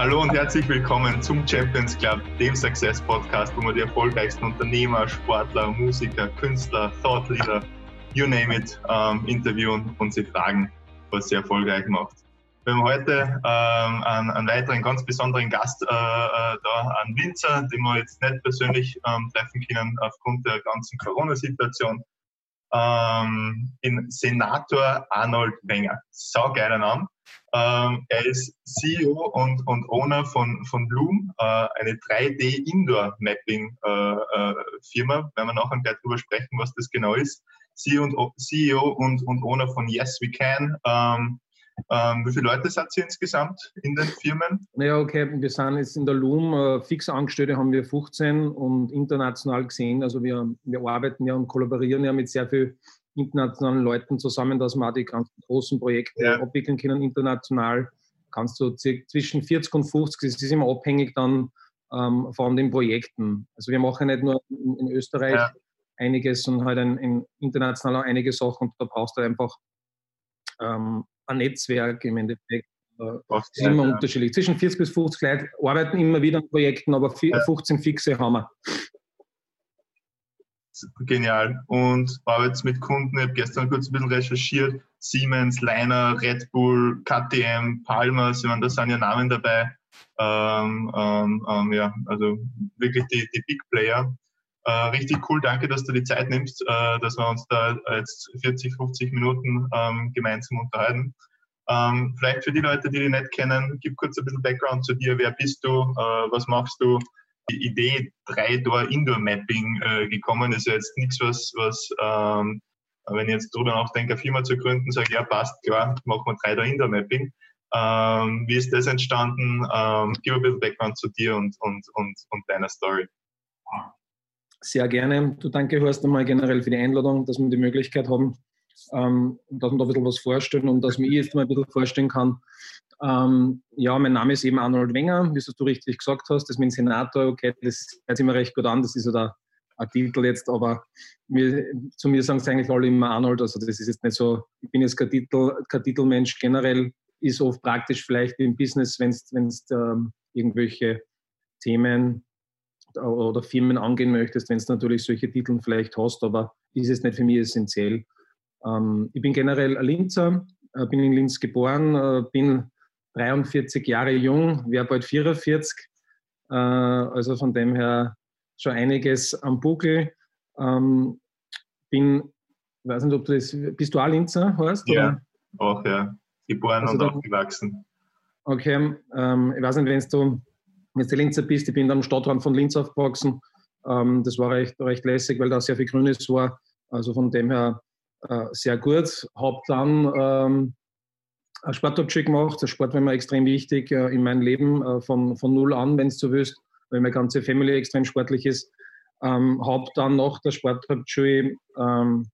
Hallo und herzlich willkommen zum Champions Club, dem Success Podcast, wo wir die erfolgreichsten Unternehmer, Sportler, Musiker, Künstler, Thought Leader, you name it, ähm, interviewen und sie fragen, was sie erfolgreich macht. Wir haben heute ähm, einen, einen, weiteren ganz besonderen Gast äh, äh, da, einen Winzer, den wir jetzt nicht persönlich ähm, treffen können aufgrund der ganzen Corona-Situation. Ähm, in Senator Arnold Wenger. Saugeiler Name. Ähm, er ist CEO und, und Owner von, von Loom, äh, eine 3D-Indoor-Mapping-Firma. Äh, äh, Werden wir nachher gleich drüber sprechen, was das genau ist. CEO und, CEO und, und Owner von Yes We Can. Ähm, ähm, wie viele Leute seid ihr insgesamt in den Firmen? Ja, okay, wir sind jetzt in der Loom, äh, fix Angestellte haben wir 15 und international gesehen, also wir, wir arbeiten ja und kollaborieren ja mit sehr vielen internationalen Leuten zusammen, dass wir auch die ganzen großen Projekte ja. abwickeln können international. Kannst du zwischen 40 und 50, das ist immer abhängig dann ähm, von den Projekten. Also wir machen nicht nur in, in Österreich ja. einiges, sondern halt in, in international auch einige Sachen und da brauchst du einfach ähm, ein Netzwerk im Endeffekt. Das ist immer ja. unterschiedlich. Zwischen 40 bis 50 Leute arbeiten immer wieder an Projekten, aber 15 fixe haben wir genial. Und arbeitet mit Kunden, ich habe gestern kurz ein bisschen recherchiert, Siemens, Leiner, Red Bull, KTM, Palmer, ich meine, da sind ja Namen dabei. Ähm, ähm, ähm, ja, also wirklich die, die Big Player. Äh, richtig cool, danke, dass du die Zeit nimmst, äh, dass wir uns da jetzt 40, 50 Minuten ähm, gemeinsam unterhalten. Ähm, vielleicht für die Leute, die dich nicht kennen, gib kurz ein bisschen Background zu dir. Wer bist du? Äh, was machst du? Die Idee Drei-Door-Indoor-Mapping äh, gekommen. ist ja jetzt nichts, was, was ähm, wenn ich jetzt drüber nachdenke, eine Firma zu gründen, sage ja, passt, klar, machen wir Drei-Door-Indoor-Mapping. Ähm, wie ist das entstanden? Ähm, gib ein bisschen Background zu dir und, und, und, und deiner Story. Sehr gerne. Du danke, Horst, einmal generell für die Einladung, dass wir die Möglichkeit haben, ähm, dass wir da ein bisschen was vorstellen und dass mir jetzt mal ein bisschen vorstellen kann, ähm, ja, mein Name ist eben Arnold Wenger, wie du richtig gesagt hast. Das mit dem Senator, okay, das hört sich mir recht gut an, das ist ja der Titel jetzt, aber mir, zu mir sagen es eigentlich alle immer Arnold, also das ist jetzt nicht so, ich bin jetzt kein, Titel, kein Titelmensch, generell ist oft praktisch vielleicht im Business, wenn du ähm, irgendwelche Themen oder Firmen angehen möchtest, wenn du natürlich solche Titel vielleicht hast, aber ist es nicht für mich essentiell. Ähm, ich bin generell ein Linzer, äh, bin in Linz geboren, äh, bin 43 Jahre jung, wäre bald 44. Äh, also von dem her schon einiges am Buckel. Ähm, bin, weiß nicht, ob du das, bist du auch Linzer, heißt? Ja, auch, ja. Geboren also und aufgewachsen. Okay, ähm, ich weiß nicht, wenn du, wenn du Linzer bist, ich bin am Stadtrand von Linz aufgewachsen. Ähm, das war recht, recht lässig, weil da sehr viel Grünes war. Also von dem her äh, sehr gut. Hab dann ähm, Sportabschied gemacht. Der Sport war mir extrem wichtig äh, in meinem Leben, äh, von, von null an, wenn es so willst, weil meine ganze Family extrem sportlich ist. Ähm, habe dann nach der Sporthauptschule ähm,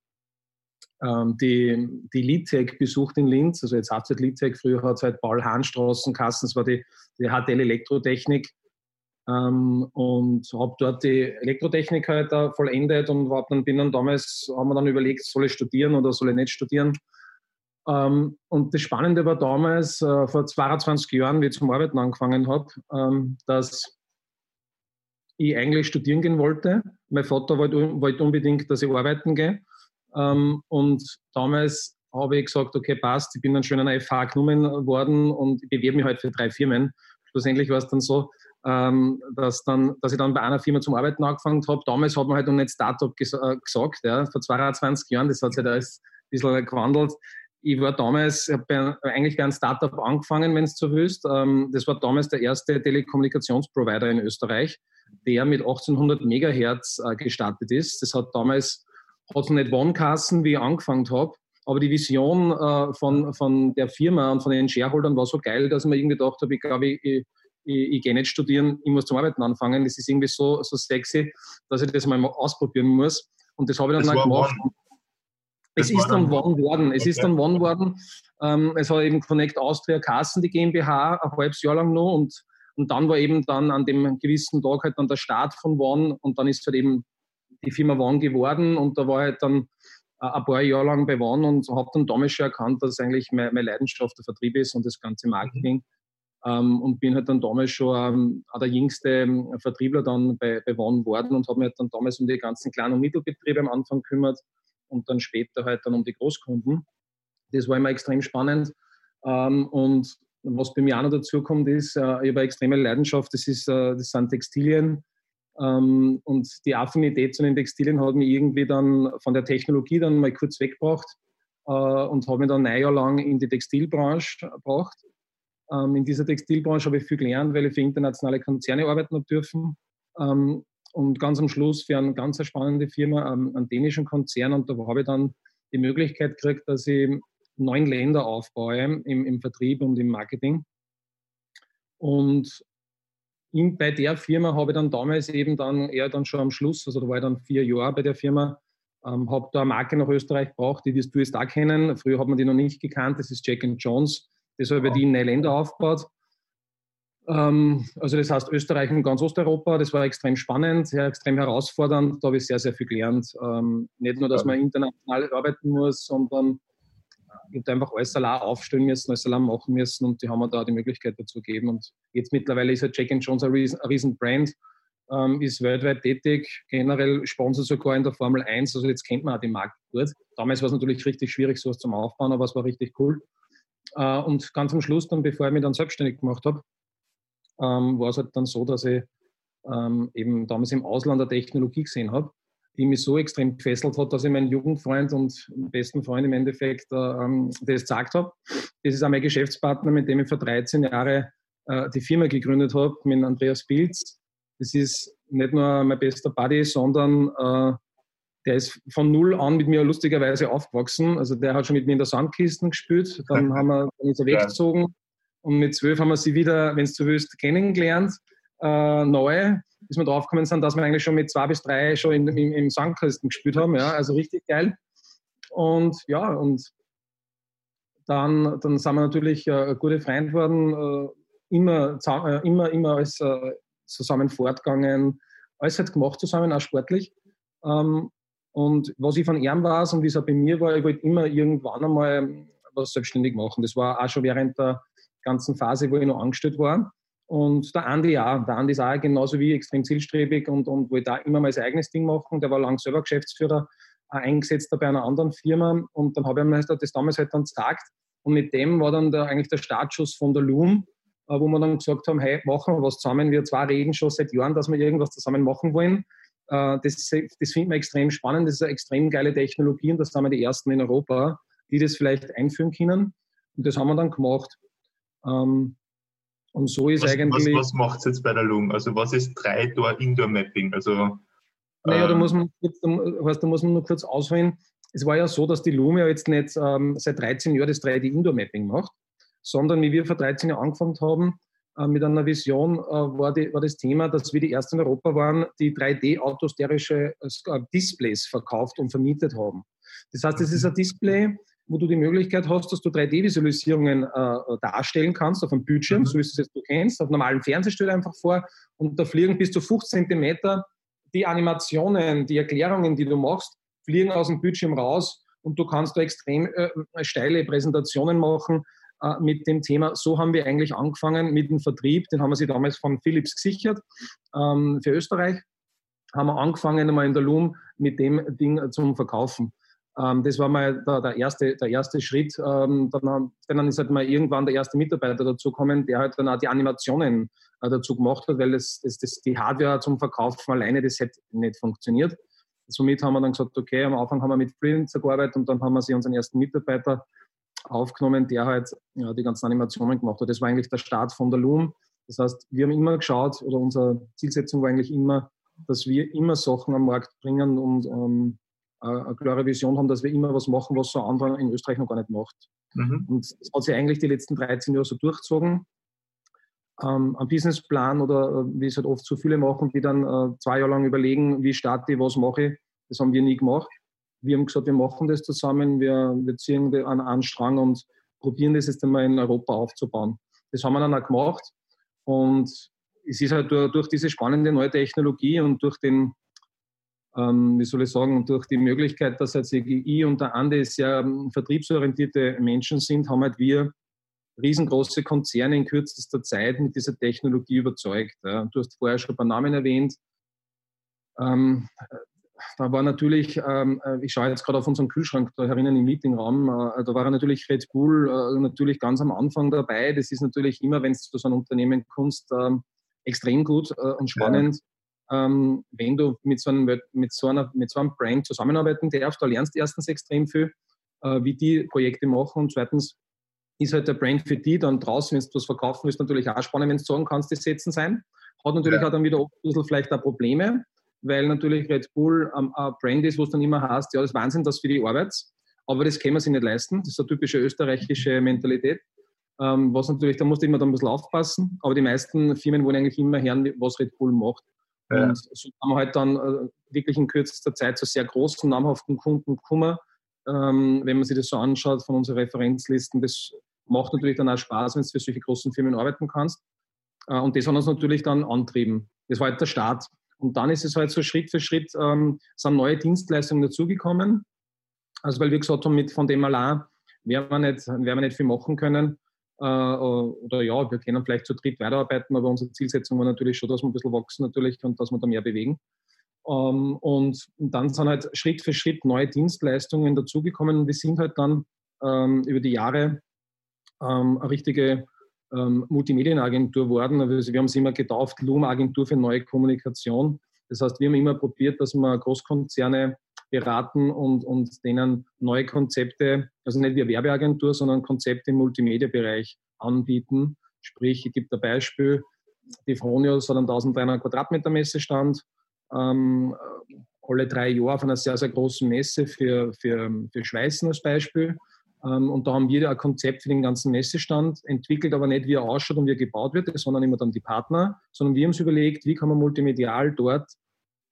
ähm, die, die Litec besucht in Linz, also jetzt es Litec, früher hat es halt Paul-Hahn-Straßenkassen, das war die, die HTL Elektrotechnik ähm, und habe dort die Elektrotechnik halt uh, vollendet und dann bin dann damals, haben wir dann überlegt, soll ich studieren oder soll ich nicht studieren ähm, und das Spannende war damals, äh, vor 22 Jahren, wie ich zum Arbeiten angefangen habe, ähm, dass ich eigentlich studieren gehen wollte. Mein Vater wollte, wollte unbedingt, dass ich arbeiten gehe. Ähm, und damals habe ich gesagt, okay, passt, ich bin dann schon in einer FH genommen worden und ich bewerbe mich halt für drei Firmen. Schlussendlich war es dann so, dass, dann, dass ich dann bei einer Firma zum Arbeiten angefangen habe. Damals hat man halt noch nicht Startup ges äh, gesagt, ja, vor 22 Jahren, das hat sich da ein bisschen gewandelt ich war damals, habe eigentlich bei einem Startup angefangen, wenn es so willst. Ähm, das war damals der erste Telekommunikationsprovider in Österreich, der mit 1800 Megahertz äh, gestartet ist. Das hat damals hat nicht One-Kassen, wie ich angefangen habe. Aber die Vision äh, von, von der Firma und von den Shareholdern war so geil, dass ich mir irgendwie gedacht habe, ich glaube, ich, ich, ich, gehe nicht studieren, ich muss zum Arbeiten anfangen. Das ist irgendwie so, so sexy, dass ich das mal ausprobieren muss. Und das habe ich dann, dann gemacht. One. Es ist dann One worden. Es ist dann One worden. Ähm, es war eben Connect Austria Kassen, die GmbH, ein halbes Jahr lang noch. Und, und dann war eben dann an dem gewissen Tag halt dann der Start von One. Und dann ist halt eben die Firma One geworden. Und da war halt dann äh, ein paar Jahre lang bei One und habe dann damals schon erkannt, dass eigentlich meine, meine Leidenschaft der Vertrieb ist und das ganze Marketing. Ähm, und bin halt dann damals schon ähm, auch der jüngste ähm, Vertriebler dann bei, bei One worden und habe mich halt dann damals um die ganzen kleinen und Mittelbetriebe am Anfang gekümmert und dann später halt dann um die Großkunden. Das war immer extrem spannend. Ähm, und was bei mir auch noch dazu kommt, ist, äh, ich habe eine extreme Leidenschaft, das, ist, äh, das sind Textilien. Ähm, und die Affinität zu den Textilien hat mich irgendwie dann von der Technologie dann mal kurz weggebracht äh, und habe mich dann ein Jahr lang in die Textilbranche gebracht. Ähm, in dieser Textilbranche habe ich viel gelernt, weil ich für internationale Konzerne arbeiten habe dürfen. Ähm, und ganz am Schluss für eine ganz spannende Firma, einen dänischen Konzern. Und da habe ich dann die Möglichkeit gekriegt, dass ich neun Länder aufbaue im, im Vertrieb und im Marketing. Und in, bei der Firma habe ich dann damals eben dann eher dann schon am Schluss, also da war ich dann vier Jahre bei der Firma, ähm, habe da eine Marke nach Österreich gebraucht, die wirst du jetzt auch kennen. Früher hat man die noch nicht gekannt, das ist Jack Jones. Das habe ich die in neun Länder aufgebaut. Ähm, also das heißt Österreich und ganz Osteuropa, das war extrem spannend, sehr extrem herausfordernd. Da habe ich sehr, sehr viel gelernt. Ähm, nicht nur, dass man international arbeiten muss, sondern ich habe einfach alles allein aufstellen müssen, alles allein machen müssen und die haben mir da die Möglichkeit dazu gegeben. Und jetzt mittlerweile ist ja Jack Jones ein riesen, ein riesen Brand, ähm, ist weltweit tätig, generell sponsert sogar in der Formel 1, also jetzt kennt man auch den Markt gut. Damals war es natürlich richtig schwierig, sowas zum Aufbauen, aber es war richtig cool. Äh, und ganz am Schluss dann, bevor ich mich dann selbstständig gemacht habe, ähm, war es halt dann so, dass ich ähm, eben damals im Ausland eine Technologie gesehen habe die mich so extrem gefesselt hat, dass ich meinen Jugendfreund und besten Freund im Endeffekt äh, ähm, das gesagt habe. Das ist auch mein Geschäftspartner, mit dem ich vor 13 Jahren äh, die Firma gegründet habe, mit Andreas Pilz. Das ist nicht nur mein bester Buddy, sondern äh, der ist von null an mit mir lustigerweise aufgewachsen. Also der hat schon mit mir in der Sandkiste gespielt. Dann haben wir dann ist er weggezogen. Und mit zwölf haben wir sie wieder, wenn es du willst, kennengelernt. Äh, neu bis wir draufgekommen sind, dass wir eigentlich schon mit zwei bis drei schon in, im, im Sandkasten gespielt haben. Ja, also richtig geil. Und ja, und dann, dann sind wir natürlich äh, gute Freunde geworden, äh, immer, äh, immer, immer als äh, zusammen fortgegangen, alles hat gemacht zusammen, auch sportlich. Ähm, und was ich von ihm weiß und wie es auch bei mir war, ich wollte immer irgendwann einmal was selbstständig machen. Das war auch schon während der ganzen Phase, wo ich noch angestellt war. Und der Andi auch. Der Andi ist auch genauso wie extrem zielstrebig und, und wollte da immer mal sein eigenes Ding machen. Der war lang selber Geschäftsführer, äh, eingesetzt bei einer anderen Firma. Und dann habe ich mir das damals halt dann gesagt. Und mit dem war dann der, eigentlich der Startschuss von der Loom, äh, wo wir dann gesagt haben, hey, machen wir was zusammen. Wir zwei reden schon seit Jahren, dass wir irgendwas zusammen machen wollen. Äh, das, das finden wir extrem spannend. Das ist eine extrem geile Technologie und das sind wir die Ersten in Europa, die das vielleicht einführen können. Und das haben wir dann gemacht. Ähm, und so ist was, eigentlich. Was, was macht es jetzt bei der LUM? Also, was ist 3-Door-Indoor-Mapping? Also, naja, da, ähm, muss man, da, muss man nur kurz ausholen. Es war ja so, dass die LUM ja jetzt nicht ähm, seit 13 Jahren das 3D-Indoor-Mapping macht, sondern wie wir vor 13 Jahren angefangen haben, mit einer Vision, äh, war, die, war, das Thema, dass wir die ersten in Europa waren, die 3D-autosterische äh, Displays verkauft und vermietet haben. Das heißt, es ist ein Display, wo du die Möglichkeit hast, dass du 3D-Visualisierungen äh, darstellen kannst auf einem Bildschirm, mhm. so wie du es jetzt du kennst. Auf normalen Fernseher stell einfach vor und da fliegen bis zu 50 cm die Animationen, die Erklärungen, die du machst, fliegen aus dem Bildschirm raus und du kannst da extrem äh, steile Präsentationen machen äh, mit dem Thema. So haben wir eigentlich angefangen mit dem Vertrieb, den haben wir sich damals von Philips gesichert ähm, für Österreich. Haben wir angefangen einmal in der Loom mit dem Ding zum Verkaufen. Ähm, das war mal der, der, erste, der erste Schritt. Ähm, dann, dann, ist halt mal irgendwann der erste Mitarbeiter dazugekommen, der halt dann auch die Animationen äh, dazu gemacht hat, weil das, das, das, die Hardware zum Verkaufen alleine, das hätte nicht funktioniert. Somit haben wir dann gesagt, okay, am Anfang haben wir mit Freelancer gearbeitet und dann haben wir sie unseren ersten Mitarbeiter aufgenommen, der halt ja, die ganzen Animationen gemacht hat. Das war eigentlich der Start von der Loom. Das heißt, wir haben immer geschaut, oder unsere Zielsetzung war eigentlich immer, dass wir immer Sachen am Markt bringen und ähm, eine klare Vision haben, dass wir immer was machen, was so andere in Österreich noch gar nicht macht. Mhm. Und das hat sich eigentlich die letzten 13 Jahre so durchgezogen. Ähm, ein Businessplan oder äh, wie es halt oft so viele machen, die dann äh, zwei Jahre lang überlegen, wie starte ich, was mache ich, das haben wir nie gemacht. Wir haben gesagt, wir machen das zusammen, wir, wir ziehen an einen Strang und probieren das jetzt einmal in Europa aufzubauen. Das haben wir dann auch gemacht und es ist halt durch, durch diese spannende neue Technologie und durch den ähm, wie soll ich sagen, durch die Möglichkeit, dass halt ich und der Ande sehr ähm, vertriebsorientierte Menschen sind, haben halt wir riesengroße Konzerne in kürzester Zeit mit dieser Technologie überzeugt. Ja. Du hast vorher schon ein paar Namen erwähnt. Ähm, da war natürlich, ähm, äh, ich schaue jetzt gerade auf unseren Kühlschrank da herinnen im Meetingraum, äh, da war natürlich Red Bull äh, natürlich ganz am Anfang dabei. Das ist natürlich immer, wenn es zu so einem Unternehmen kommst, ähm, extrem gut äh, und spannend. Ja. Ähm, wenn du mit so, einem, mit, so einer, mit so einem Brand zusammenarbeiten darfst, da lernst du erstens extrem viel, äh, wie die Projekte machen und zweitens ist halt der Brand für die dann draußen, wenn du was verkaufen willst, natürlich auch spannend, wenn du sagen kannst, die setzen sein. Hat natürlich ja. auch dann wieder ein bisschen vielleicht auch Probleme, weil natürlich Red Bull ähm, ein Brand ist, wo es dann immer heißt, ja, das ist Wahnsinn, das für die Arbeit, aber das können wir sich nicht leisten. Das ist eine typische österreichische Mentalität. Ähm, was natürlich, da musst du immer dann ein bisschen aufpassen, aber die meisten Firmen wollen eigentlich immer hören, was Red Bull macht. Ja. Und so haben wir halt dann äh, wirklich in kürzester Zeit zu sehr großen, namhaften Kunden gekommen. Ähm, wenn man sich das so anschaut von unseren Referenzlisten, das macht natürlich dann auch Spaß, wenn du für solche großen Firmen arbeiten kannst. Äh, und das hat uns natürlich dann antrieben. Das war halt der Start. Und dann ist es halt so Schritt für Schritt, ähm, sind neue Dienstleistungen dazugekommen. Also weil wir gesagt haben, mit, von dem allein werden wir nicht, werden wir nicht viel machen können. Äh, oder ja, wir können vielleicht zu dritt weiterarbeiten, aber unsere Zielsetzung war natürlich schon, dass wir ein bisschen wachsen natürlich und dass wir da mehr bewegen. Ähm, und dann sind halt Schritt für Schritt neue Dienstleistungen dazugekommen und wir sind halt dann ähm, über die Jahre ähm, eine richtige ähm, Multimedienagentur geworden. Also wir haben es immer getauft, Loom Agentur für neue Kommunikation. Das heißt, wir haben immer probiert, dass wir Großkonzerne beraten und, und denen neue Konzepte, also nicht wie Werbeagentur, sondern Konzepte im Multimedia-Bereich anbieten. Sprich, ich gebe ein Beispiel, die Fronius hat einen 1300 Quadratmeter Messestand, ähm, alle drei Jahre auf einer sehr, sehr großen Messe für, für, für Schweißen als Beispiel. Ähm, und da haben wir ein Konzept für den ganzen Messestand entwickelt, aber nicht wie er ausschaut und wie er gebaut wird, sondern immer dann die Partner, sondern wir haben uns überlegt, wie kann man multimedial dort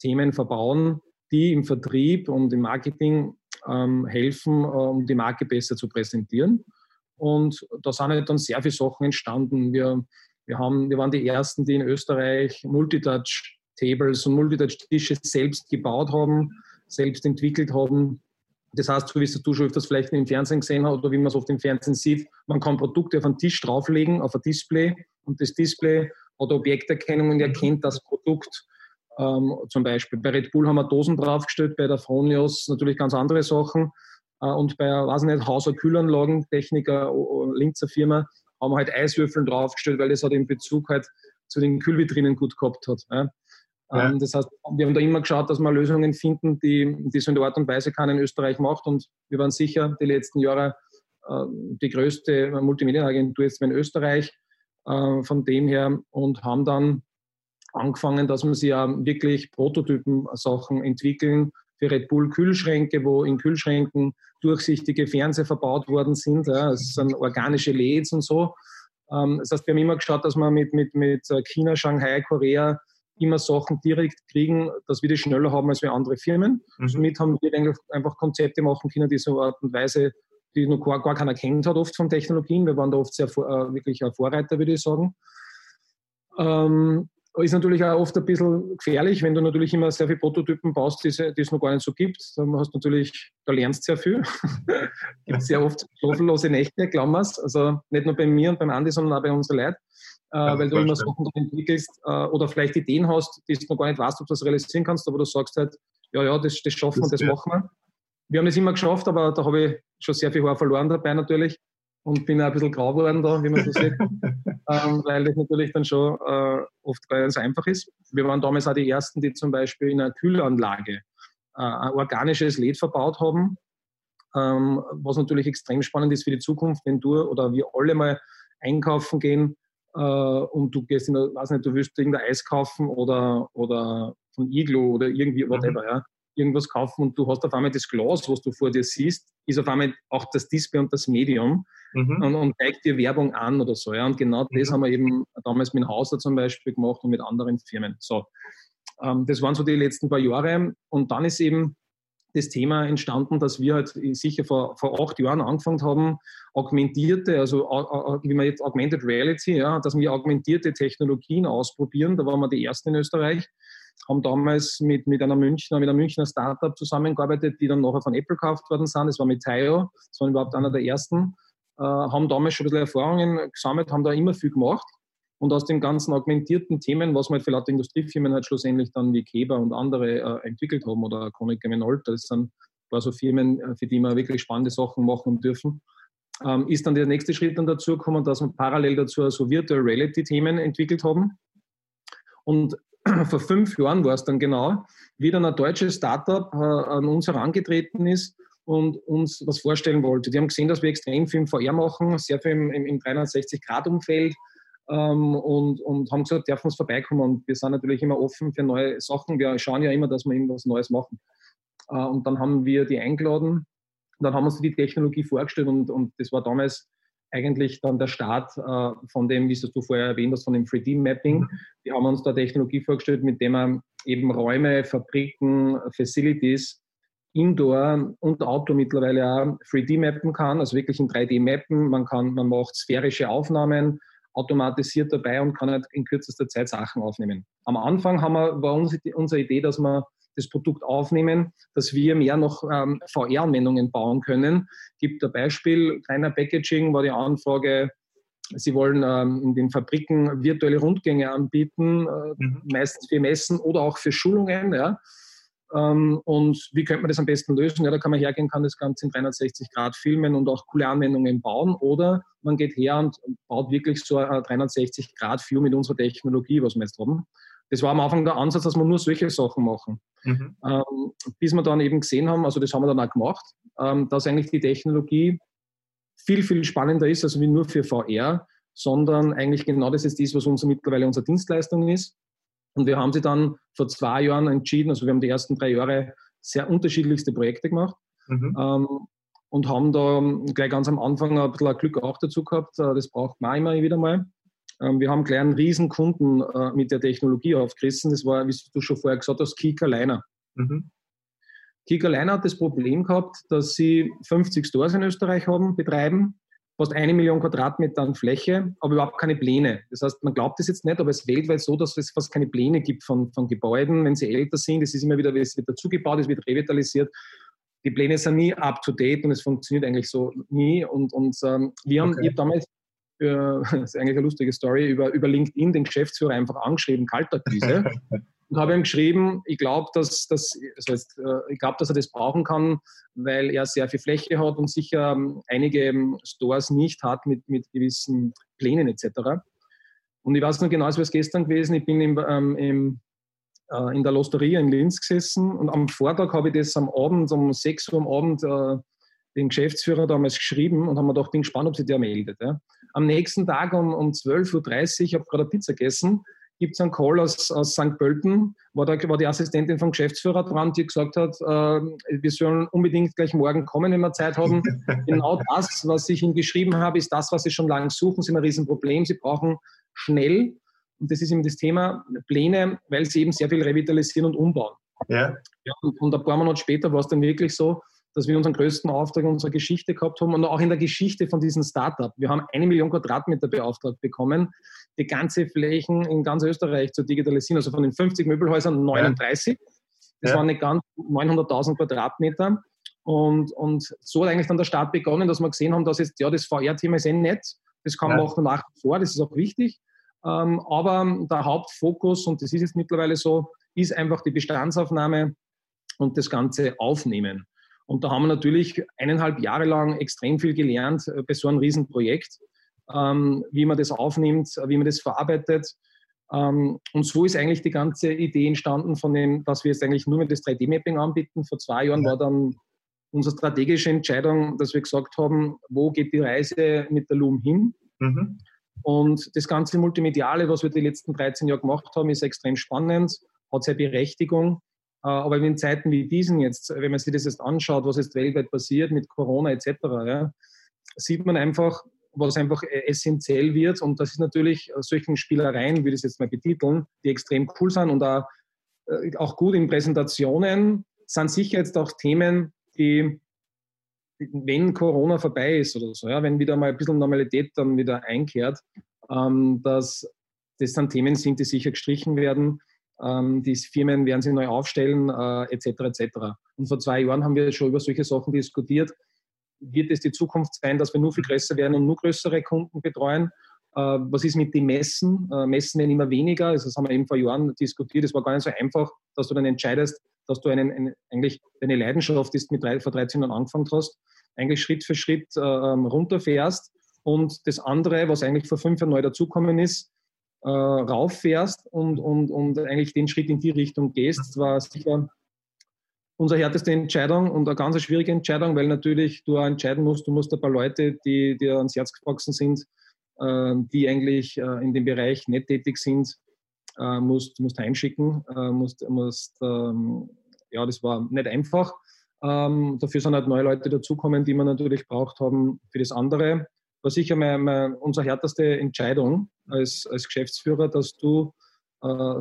Themen verbauen, die im Vertrieb und im Marketing ähm, helfen, äh, um die Marke besser zu präsentieren. Und da sind halt dann sehr viele Sachen entstanden. Wir, wir, haben, wir waren die Ersten, die in Österreich Multitouch-Tables und Multitouch-Tische selbst gebaut haben, selbst entwickelt haben das heißt, so wie es du schon öfters vielleicht im Fernsehen gesehen hast oder wie man es oft im Fernsehen sieht, man kann Produkte auf einen Tisch drauflegen, auf ein Display und das Display hat Objekterkennung und erkennt das Produkt. Ähm, zum Beispiel bei Red Bull haben wir Dosen draufgestellt, bei der Fronios natürlich ganz andere Sachen. Äh, und bei, weiß nicht, Haus- und Kühlanlagen, Techniker, Linzer Firma, haben wir halt Eiswürfeln draufgestellt, weil das halt in Bezug halt zu den Kühlvitrinen gut gehabt hat. Ja. Ja. Ähm, das heißt, wir haben da immer geschaut, dass wir Lösungen finden, die, die so in der Art und Weise keiner in Österreich macht. Und wir waren sicher die letzten Jahre äh, die größte Multimedienagentur jetzt in Österreich äh, von dem her und haben dann angefangen, dass wir sie ja wirklich Prototypen-Sachen entwickeln für Red Bull Kühlschränke, wo in Kühlschränken durchsichtige Fernseher verbaut worden sind. Ja, es sind organische LEDs und so. Ähm, das heißt, wir haben immer geschaut, dass wir mit, mit, mit China, Shanghai, Korea immer Sachen direkt kriegen, dass wir die schneller haben als wir andere Firmen. Mhm. Somit haben wir einfach Konzepte machen können, die so Art und Weise, die noch gar, gar keiner kennt hat, oft von Technologien. Wir waren da oft sehr äh, wirklich ein Vorreiter, würde ich sagen. Ähm, ist natürlich auch oft ein bisschen gefährlich, wenn du natürlich immer sehr viele Prototypen baust, die, die es noch gar nicht so gibt. Dann hast du natürlich, da lernst du sehr viel. gibt sehr oft schlaflose Nächte, wir Also nicht nur bei mir und beim Andi, sondern auch bei unseren Leuten äh, weil du immer Sachen entwickelst äh, oder vielleicht Ideen hast, die du noch gar nicht weißt, ob du das realisieren kannst, aber du sagst halt, ja, ja, das, das schaffen wir, das, das machen wir. Wir haben es immer geschafft, aber da habe ich schon sehr viel Haar verloren dabei natürlich und bin auch ein bisschen grau geworden da, wie man so sieht, ähm, weil das natürlich dann schon äh, oft ganz einfach ist. Wir waren damals auch die Ersten, die zum Beispiel in einer Kühlanlage äh, ein organisches LED verbaut haben, ähm, was natürlich extrem spannend ist für die Zukunft, wenn du oder wir alle mal einkaufen gehen und du gehst in, weiß nicht, du willst irgendein Eis kaufen oder, oder von Iglo oder irgendwie, mhm. whatever, ja, irgendwas kaufen und du hast auf einmal das Glas, was du vor dir siehst, ist auf einmal auch das Display und das Medium mhm. und, und, zeigt dir Werbung an oder so. Ja. Und genau mhm. das haben wir eben damals mit Hauser zum Beispiel gemacht und mit anderen Firmen. So. Ähm, das waren so die letzten paar Jahre. Und dann ist eben das Thema entstanden, dass wir halt sicher vor, vor acht Jahren angefangen haben, augmentierte, also wie man jetzt Augmented Reality, ja, dass wir augmentierte Technologien ausprobieren. Da waren wir die ersten in Österreich, haben damals mit, mit einer Münchner, mit einem Münchner Startup zusammengearbeitet, die dann nachher von Apple gekauft worden sind. Das war mit Tayo, das war überhaupt einer der ersten. äh, haben damals schon ein bisschen Erfahrungen gesammelt, haben da immer viel gemacht. Und aus den ganzen augmentierten Themen, was man halt für lauter Industriefirmen halt schlussendlich dann wie Keber und andere äh, entwickelt haben oder Konica Minolta, das sind war so Firmen, äh, für die wir wirklich spannende Sachen machen dürfen, ähm, ist dann der nächste Schritt dann dazu gekommen, dass wir parallel dazu so Virtual Reality Themen entwickelt haben. Und vor fünf Jahren war es dann genau, wie dann ein deutsches Startup äh, an uns herangetreten ist und uns was vorstellen wollte. Die haben gesehen, dass wir extrem viel VR machen, sehr viel im, im 360-Grad-Umfeld ähm, und, und haben gesagt, dürfen uns vorbeikommen. Und wir sind natürlich immer offen für neue Sachen. Wir schauen ja immer, dass wir irgendwas Neues machen. Äh, und dann haben wir die eingeladen. Dann haben wir uns die Technologie vorgestellt und, und das war damals eigentlich dann der Start äh, von dem, wie du vorher erwähnt hast, von dem 3D-Mapping. Mhm. Wir haben uns da Technologie vorgestellt, mit der man eben Räume, Fabriken, Facilities Indoor und Outdoor mittlerweile auch 3D mappen kann, also wirklich in 3D mappen. Man kann, man macht sphärische Aufnahmen automatisiert dabei und kann halt in kürzester Zeit Sachen aufnehmen. Am Anfang haben wir, war unsere, unsere Idee, dass wir das Produkt aufnehmen, dass wir mehr noch ähm, VR-Anwendungen bauen können. Gibt ein Beispiel, kleiner Packaging war die Anfrage, Sie wollen ähm, in den Fabriken virtuelle Rundgänge anbieten, äh, mhm. meistens für Messen oder auch für Schulungen. Ja. Ähm, und wie könnte man das am besten lösen? Ja, da kann man hergehen, kann das Ganze in 360 Grad filmen und auch coole Anwendungen bauen. Oder man geht her und baut wirklich so ein 360 Grad View mit unserer Technologie, was wir jetzt haben. Das war am Anfang der Ansatz, dass wir nur solche Sachen machen. Mhm. Ähm, bis wir dann eben gesehen haben, also das haben wir dann auch gemacht, ähm, dass eigentlich die Technologie viel, viel spannender ist, als wie nur für VR, sondern eigentlich genau das ist das, was unser, mittlerweile unsere Dienstleistung ist. Und wir haben sie dann vor zwei Jahren entschieden, also wir haben die ersten drei Jahre sehr unterschiedlichste Projekte gemacht mhm. ähm, und haben da gleich ganz am Anfang ein bisschen Glück auch dazu gehabt. Äh, das braucht man immer wieder mal. Ähm, wir haben gleich einen riesen Kunden äh, mit der Technologie aufgerissen. Das war, wie du schon vorher gesagt hast, Kika Liner. Mhm. Kika Liner hat das Problem gehabt, dass sie 50 Stores in Österreich haben, betreiben, fast eine Million Quadratmeter an Fläche, aber überhaupt keine Pläne. Das heißt, man glaubt es jetzt nicht, aber es ist weltweit so, dass es fast keine Pläne gibt von, von Gebäuden, wenn sie älter sind. Es ist immer wieder, es wird dazugebaut, es wird revitalisiert. Die Pläne sind nie up to date und es funktioniert eigentlich so nie. Und, und ähm, wir haben okay. damals für, das ist eigentlich eine lustige Story, über, über LinkedIn den Geschäftsführer einfach angeschrieben, Kaltakquise. und habe ihm geschrieben, ich glaube, dass, dass, das heißt, äh, glaub, dass er das brauchen kann, weil er sehr viel Fläche hat und sicher ähm, einige ähm, Stores nicht hat mit, mit gewissen Plänen etc. Und ich weiß noch genau, es war gestern gewesen, ich bin im, ähm, im, äh, in der Losteria in Linz gesessen und am Vortag habe ich das am Abend, um 6 Uhr am Abend, äh, den Geschäftsführer damals geschrieben und haben mir gedacht, bin gespannt, ob sich der meldet. Ja. Am nächsten Tag um, um 12.30 Uhr, ich habe gerade Pizza gegessen, gibt es einen Call aus, aus St. Pölten, war, da, war die Assistentin vom Geschäftsführer dran, die gesagt hat, äh, wir sollen unbedingt gleich morgen kommen, wenn wir Zeit haben. genau das, was ich ihm geschrieben habe, ist das, was Sie schon lange suchen. Sie haben ein Riesenproblem. Sie brauchen schnell, und das ist eben das Thema, Pläne, weil sie eben sehr viel revitalisieren und umbauen. Ja. ja und, und ein paar Monate später war es dann wirklich so, dass wir unseren größten Auftrag in unserer Geschichte gehabt haben und auch in der Geschichte von diesem Startup. Wir haben eine Million Quadratmeter beauftragt bekommen, die ganze Flächen in ganz Österreich zu digitalisieren, also von den 50 Möbelhäusern 39. Das ja. waren nicht ganz 900.000 Quadratmeter. Und, und so hat eigentlich dann der Start begonnen, dass wir gesehen haben, dass jetzt, ja, das VR-Thema ist eh nett, das kann man ja. machen nach wie vor, das ist auch wichtig. Ähm, aber der Hauptfokus, und das ist jetzt mittlerweile so, ist einfach die Bestandsaufnahme und das ganze Aufnehmen. Und da haben wir natürlich eineinhalb Jahre lang extrem viel gelernt äh, bei so einem Riesenprojekt, ähm, wie man das aufnimmt, wie man das verarbeitet. Ähm, und so ist eigentlich die ganze Idee entstanden, von dem, dass wir jetzt eigentlich nur mehr das 3D-Mapping anbieten. Vor zwei Jahren ja. war dann unsere strategische Entscheidung, dass wir gesagt haben, wo geht die Reise mit der Loom hin? Mhm. Und das ganze Multimediale, was wir die letzten 13 Jahre gemacht haben, ist extrem spannend, hat seine Berechtigung. Äh, aber in Zeiten wie diesen jetzt, wenn man sich das jetzt anschaut, was jetzt weltweit passiert mit Corona etc., ja, sieht man einfach, was einfach essentiell wird. Und das ist natürlich solchen Spielereien, würde ich es jetzt mal betiteln, die extrem cool sind und auch, äh, auch gut in Präsentationen, sind sicher jetzt auch Themen, die, wenn Corona vorbei ist oder so, ja, wenn wieder mal ein bisschen Normalität dann wieder einkehrt, ähm, dass das dann Themen sind, die sicher gestrichen werden ähm, die Firmen werden sich neu aufstellen, äh, etc. etc. Und vor zwei Jahren haben wir schon über solche Sachen diskutiert. Wird es die Zukunft sein, dass wir nur viel größer werden und nur größere Kunden betreuen? Äh, was ist mit den Messen? Äh, Messen werden immer weniger. Also das haben wir eben vor Jahren diskutiert. Es war gar nicht so einfach, dass du dann entscheidest, dass du einen, einen eigentlich deine Leidenschaft ist mit drei, vor 13 Jahren angefangen hast, eigentlich Schritt für Schritt äh, ähm, runterfährst und das andere, was eigentlich vor fünf Jahren neu dazukommen ist, äh, rauffährst und, und, und eigentlich den Schritt in die Richtung gehst, war sicher unsere härteste Entscheidung und eine ganz schwierige Entscheidung, weil natürlich du entscheiden musst, du musst ein paar Leute, die dir ans Herz gewachsen sind, äh, die eigentlich äh, in dem Bereich nicht tätig sind, äh, musst, musst einschicken, äh, musst, musst ähm, ja, das war nicht einfach. Ähm, dafür sind halt neue Leute dazukommen, die wir natürlich braucht haben für das andere. War sicher meine, meine, unsere härteste Entscheidung als, als Geschäftsführer, dass du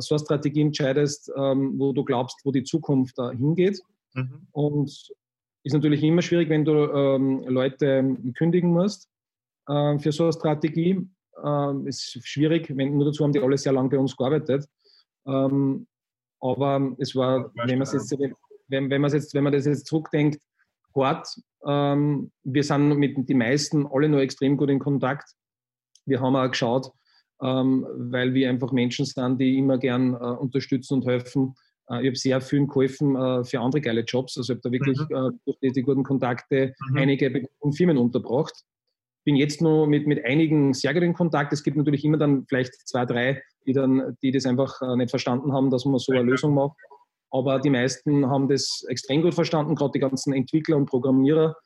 so eine Strategie entscheidest, ähm, wo du glaubst, wo die Zukunft äh, hingeht. Mhm. Und ist natürlich immer schwierig, wenn du ähm, Leute kündigen musst äh, für so eine Strategie. Ähm, ist schwierig, wenn nur dazu haben die alle sehr lange bei uns gearbeitet. Aber es war, wenn man jetzt, wenn, wenn jetzt, wenn man das jetzt zurückdenkt, hart. Wir sind mit den meisten alle nur extrem gut in Kontakt. Wir haben auch geschaut, ähm, weil wir einfach Menschen sind, die immer gern äh, unterstützen und helfen. Äh, ich habe sehr vielen geholfen äh, für andere geile Jobs. Also ich habe da wirklich mhm. durch die, die, guten Kontakte mhm. einige Firmen unterbracht. Bin jetzt nur mit, mit einigen sehr gut in Kontakt. Es gibt natürlich immer dann vielleicht zwei, drei, die dann, die das einfach nicht verstanden haben, dass man so eine Lösung macht. Aber die meisten haben das extrem gut verstanden, gerade die ganzen Entwickler und Programmierer,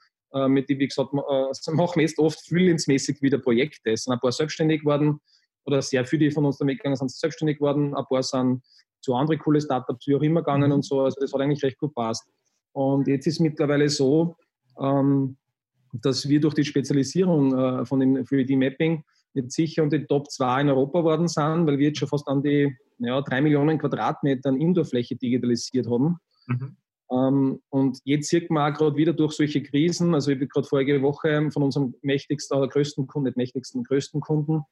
mit denen, wie gesagt, machen jetzt oft freelance-mäßig wieder Projekte. Es sind ein paar selbstständig geworden, oder sehr viele von uns damit gegangen sind selbstständig geworden, ein paar sind zu anderen coole Startups, wie auch immer gegangen mhm. und so. Also das hat eigentlich recht gut passt. Und jetzt ist es mittlerweile so, ähm, dass wir durch die Spezialisierung äh, von dem 3D-Mapping jetzt sicher unter die Top 2 in Europa geworden sind, weil wir jetzt schon fast an die ja, 3 Millionen Quadratmetern Indoorfläche digitalisiert haben. Mhm. Ähm, und jetzt sieht man auch gerade wieder durch solche Krisen, also ich habe gerade vorige Woche von unserem mächtigsten oder größten Kunden, nicht mächtigsten, größten Kunden,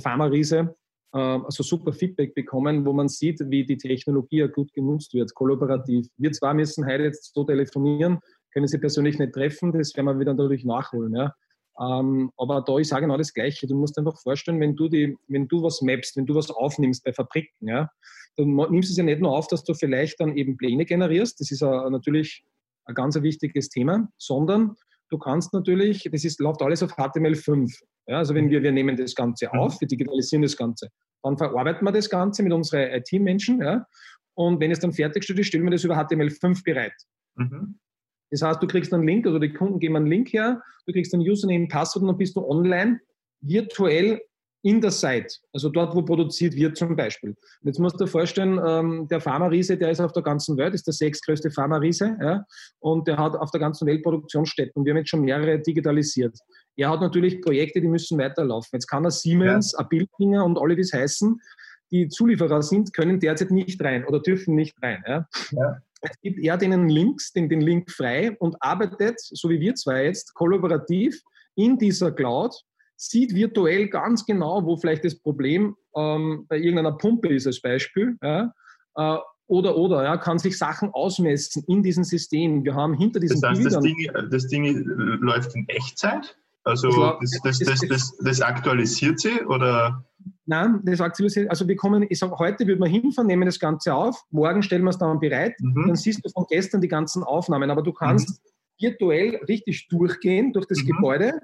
Pharma-Riese, äh, also super Feedback bekommen, wo man sieht, wie die Technologie gut genutzt wird, kollaborativ. Wir zwar müssen heute jetzt so telefonieren, können sie persönlich nicht treffen, das werden wir wieder natürlich nachholen. Ja. Ähm, aber da ist auch genau das Gleiche. Du musst einfach vorstellen, wenn du, die, wenn du was mappst, wenn du was aufnimmst bei Fabriken, ja, dann nimmst du es ja nicht nur auf, dass du vielleicht dann eben Pläne generierst, das ist natürlich ein ganz wichtiges Thema, sondern du kannst natürlich, das ist, läuft alles auf HTML5. Ja, also wenn wir, wir nehmen das Ganze mhm. auf, wir digitalisieren das Ganze, dann verarbeiten wir das Ganze mit unseren IT-Menschen ja, und wenn es dann fertiggestellt ist, stellen wir das über HTML5 bereit. Mhm. Das heißt, du kriegst einen Link, oder die Kunden geben einen Link her, du kriegst ein Username, Passwort und dann bist du online virtuell in der Site, also dort, wo produziert wird zum Beispiel. Und jetzt musst du dir vorstellen, ähm, der Pharma-Riese, der ist auf der ganzen Welt, ist der sechstgrößte Pharma-Riese ja, und der hat auf der ganzen Welt Produktionsstätten und wir haben jetzt schon mehrere digitalisiert. Er hat natürlich Projekte, die müssen weiterlaufen. Jetzt kann er Siemens, ja. ein Bildfinger und alle, wie es heißen, die Zulieferer sind, können derzeit nicht rein oder dürfen nicht rein. Ja. ja. Es gibt er denen Links, den, den Link frei und arbeitet, so wie wir zwei jetzt, kollaborativ in dieser Cloud sieht virtuell ganz genau, wo vielleicht das Problem ähm, bei irgendeiner Pumpe ist als Beispiel. Ja, äh, oder, oder, ja, kann sich Sachen ausmessen in diesem System. Wir haben hinter diesen das heißt, Bildern... Das Ding, das Ding läuft in Echtzeit? Also das, das, das, das, das aktualisiert sie oder? Nein, das aktualisiert Also wir kommen, ich sage, heute würde man hinfahren, nehmen das Ganze auf, morgen stellen wir es dann bereit, mhm. dann siehst du von gestern die ganzen Aufnahmen, aber du kannst mhm. virtuell richtig durchgehen durch das mhm. Gebäude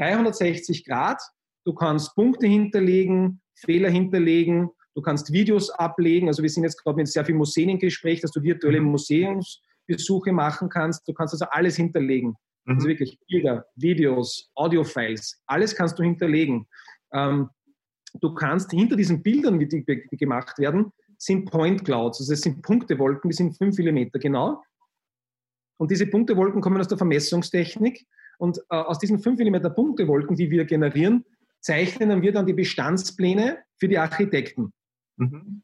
360 Grad. Du kannst Punkte hinterlegen, Fehler hinterlegen, du kannst Videos ablegen. Also wir sind jetzt gerade mit sehr vielen Museen im Gespräch, dass du virtuelle mhm. Museumsbesuche machen kannst. Du kannst also alles hinterlegen. Also mhm. Also wirklich Bilder, Videos, Audiofiles, alles kannst du hinterlegen. Ähm, du kannst hinter diesen Bildern, wie die, die, gemacht werden, sind Point Clouds. Also es sind Punktewolken, die sind 5 mm genau. Und diese Punktewolken kommen aus der Vermessungstechnik. Und äh, aus diesen 5 mm Punktewolken, die wir generieren, zeichnen wir dann die Bestandspläne für die Architekten. Mhm.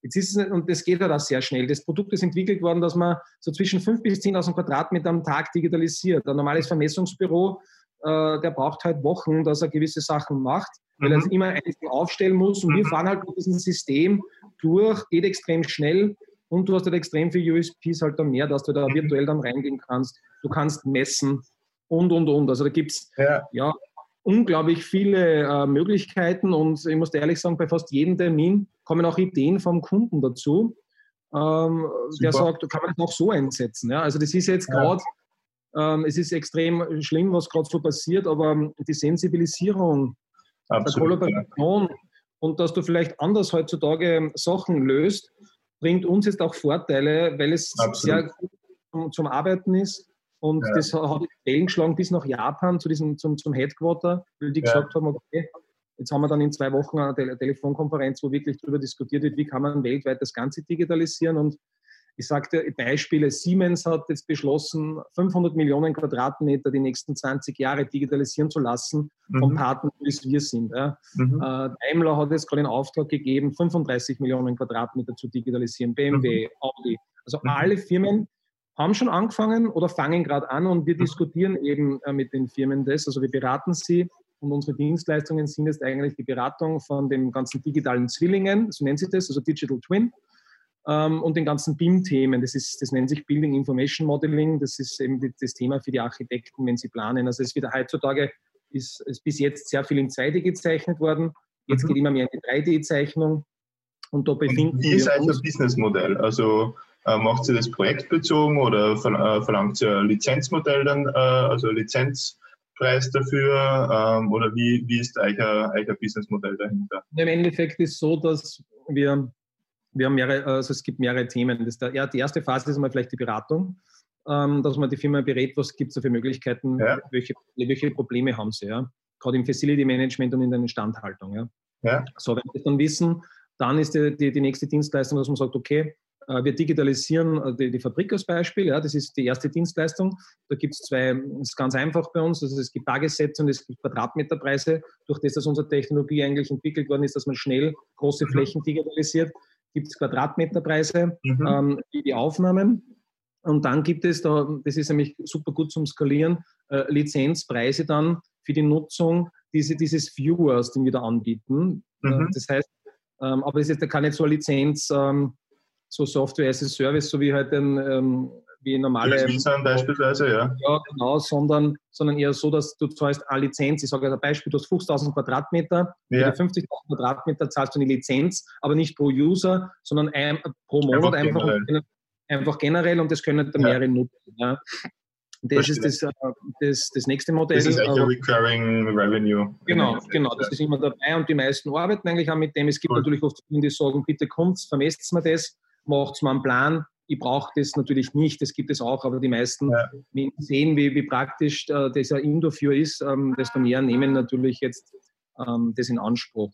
Jetzt ist es, und das geht halt auch sehr schnell. Das Produkt ist entwickelt worden, dass man so zwischen 5.000 bis 10.000 Quadratmeter am Tag digitalisiert. Ein normales Vermessungsbüro, äh, der braucht halt Wochen, dass er gewisse Sachen macht, weil er es mhm. immer einzeln aufstellen muss. Und mhm. wir fahren halt mit diesem System durch, geht extrem schnell und du hast halt extrem viele USPs halt dann mehr, dass du da mhm. virtuell dann reingehen kannst. Du kannst messen, und, und, und. Also da gibt es ja. ja. unglaublich viele äh, Möglichkeiten und ich muss ehrlich sagen, bei fast jedem Termin kommen auch Ideen vom Kunden dazu, ähm, der sagt, kann man das auch so einsetzen. Ja? Also das ist jetzt gerade, ja. ähm, es ist extrem schlimm, was gerade so passiert, aber die Sensibilisierung, Absolut, der Kollaboration und dass du vielleicht anders heutzutage Sachen löst, bringt uns jetzt auch Vorteile, weil es Absolut. sehr gut zum Arbeiten ist. Und ja. das hat Wellen geschlagen bis nach Japan zu diesem, zum, zum Headquarter, weil die ja. gesagt haben, okay, jetzt haben wir dann in zwei Wochen eine Tele Telefonkonferenz, wo wirklich darüber diskutiert wird, wie kann man weltweit das Ganze digitalisieren. Und ich sagte Beispiele, Siemens hat jetzt beschlossen, 500 Millionen Quadratmeter die nächsten 20 Jahre digitalisieren zu lassen mhm. von Partnern, wie es wir sind. Ja. Mhm. Äh, Daimler hat jetzt gerade in Auftrag gegeben, 35 Millionen Quadratmeter zu digitalisieren, BMW, mhm. Audi. Also mhm. alle Firmen haben schon angefangen oder fangen gerade an und wir mhm. diskutieren eben äh, mit den Firmen das. Also wir beraten sie und unsere Dienstleistungen sind jetzt eigentlich die Beratung von den ganzen digitalen Zwillingen, so nennt sich das, also Digital Twin ähm, und den ganzen BIM-Themen. Das, das nennt sich Building Information Modeling. Das ist eben das Thema für die Architekten, wenn sie planen. Also es wird heutzutage ist, ist bis jetzt sehr viel in 2D gezeichnet worden. Jetzt mhm. geht immer mehr in die 3D-Zeichnung. Und da befinden und wie ist euer Businessmodell? Also macht sie das projektbezogen oder äh, verlangt sie ein Lizenzmodell dann, äh, also Lizenzpreis dafür? Ähm, oder wie, wie ist euer, euer Businessmodell dahinter? Im Endeffekt ist es so, dass wir wir haben mehrere, also es gibt mehrere Themen. Das der, ja, die erste Phase ist mal vielleicht die Beratung, ähm, dass man die Firma berät, was gibt es da für Möglichkeiten, ja. welche, welche Probleme haben sie, ja. Gerade im Facility Management und in der Instandhaltung. Ja. ja. So, wenn wir das dann wissen, dann ist die, die, die nächste Dienstleistung, dass man sagt, okay, äh, wir digitalisieren äh, die, die, Fabrik als Beispiel. Ja, das ist die erste Dienstleistung. Da gibt es zwei, das ist ganz einfach bei uns. Also es gibt Tagessätze und es gibt Quadratmeterpreise. Durch das, dass unsere Technologie eigentlich entwickelt worden ist, dass man schnell große mhm. Flächen digitalisiert, gibt es Quadratmeterpreise, mhm. ähm, die Aufnahmen. Und dann gibt es da, das ist nämlich super gut zum Skalieren, äh, Lizenzpreise dann für die Nutzung diese, dieses Viewers, den wir da anbieten. Äh, mhm. Äh, das heißt, ähm, aber es ist jetzt keine so eine Lizenz, ähm, so Software as a Service, so wie halt ein, ähm, wie normale. Nissan beispielsweise, ja. Ja, genau, sondern, sondern eher so, dass du zahlst eine Lizenz. Ich sage als Beispiel, du hast 50.000 Quadratmeter, ja. 50.000 Quadratmeter zahlst du eine Lizenz, aber nicht pro User, sondern ein, pro Monat einfach, einfach generell. einfach, generell und das können dann mehrere nutzen. Ja. Das Verstehe. ist das, äh, das, das nächste Modell. Das ist eigentlich Recurring Revenue. Genau, genau, das ist immer dabei und die meisten arbeiten eigentlich auch mit dem. Es gibt cool. natürlich oft die sagen, bitte kommt, vermesst mir das, macht mal einen Plan, ich brauche das natürlich nicht, das gibt es auch, aber die meisten ja. sehen, wie, wie praktisch äh, dieser Indoor ist, ähm, desto mehr nehmen natürlich jetzt ähm, das in Anspruch.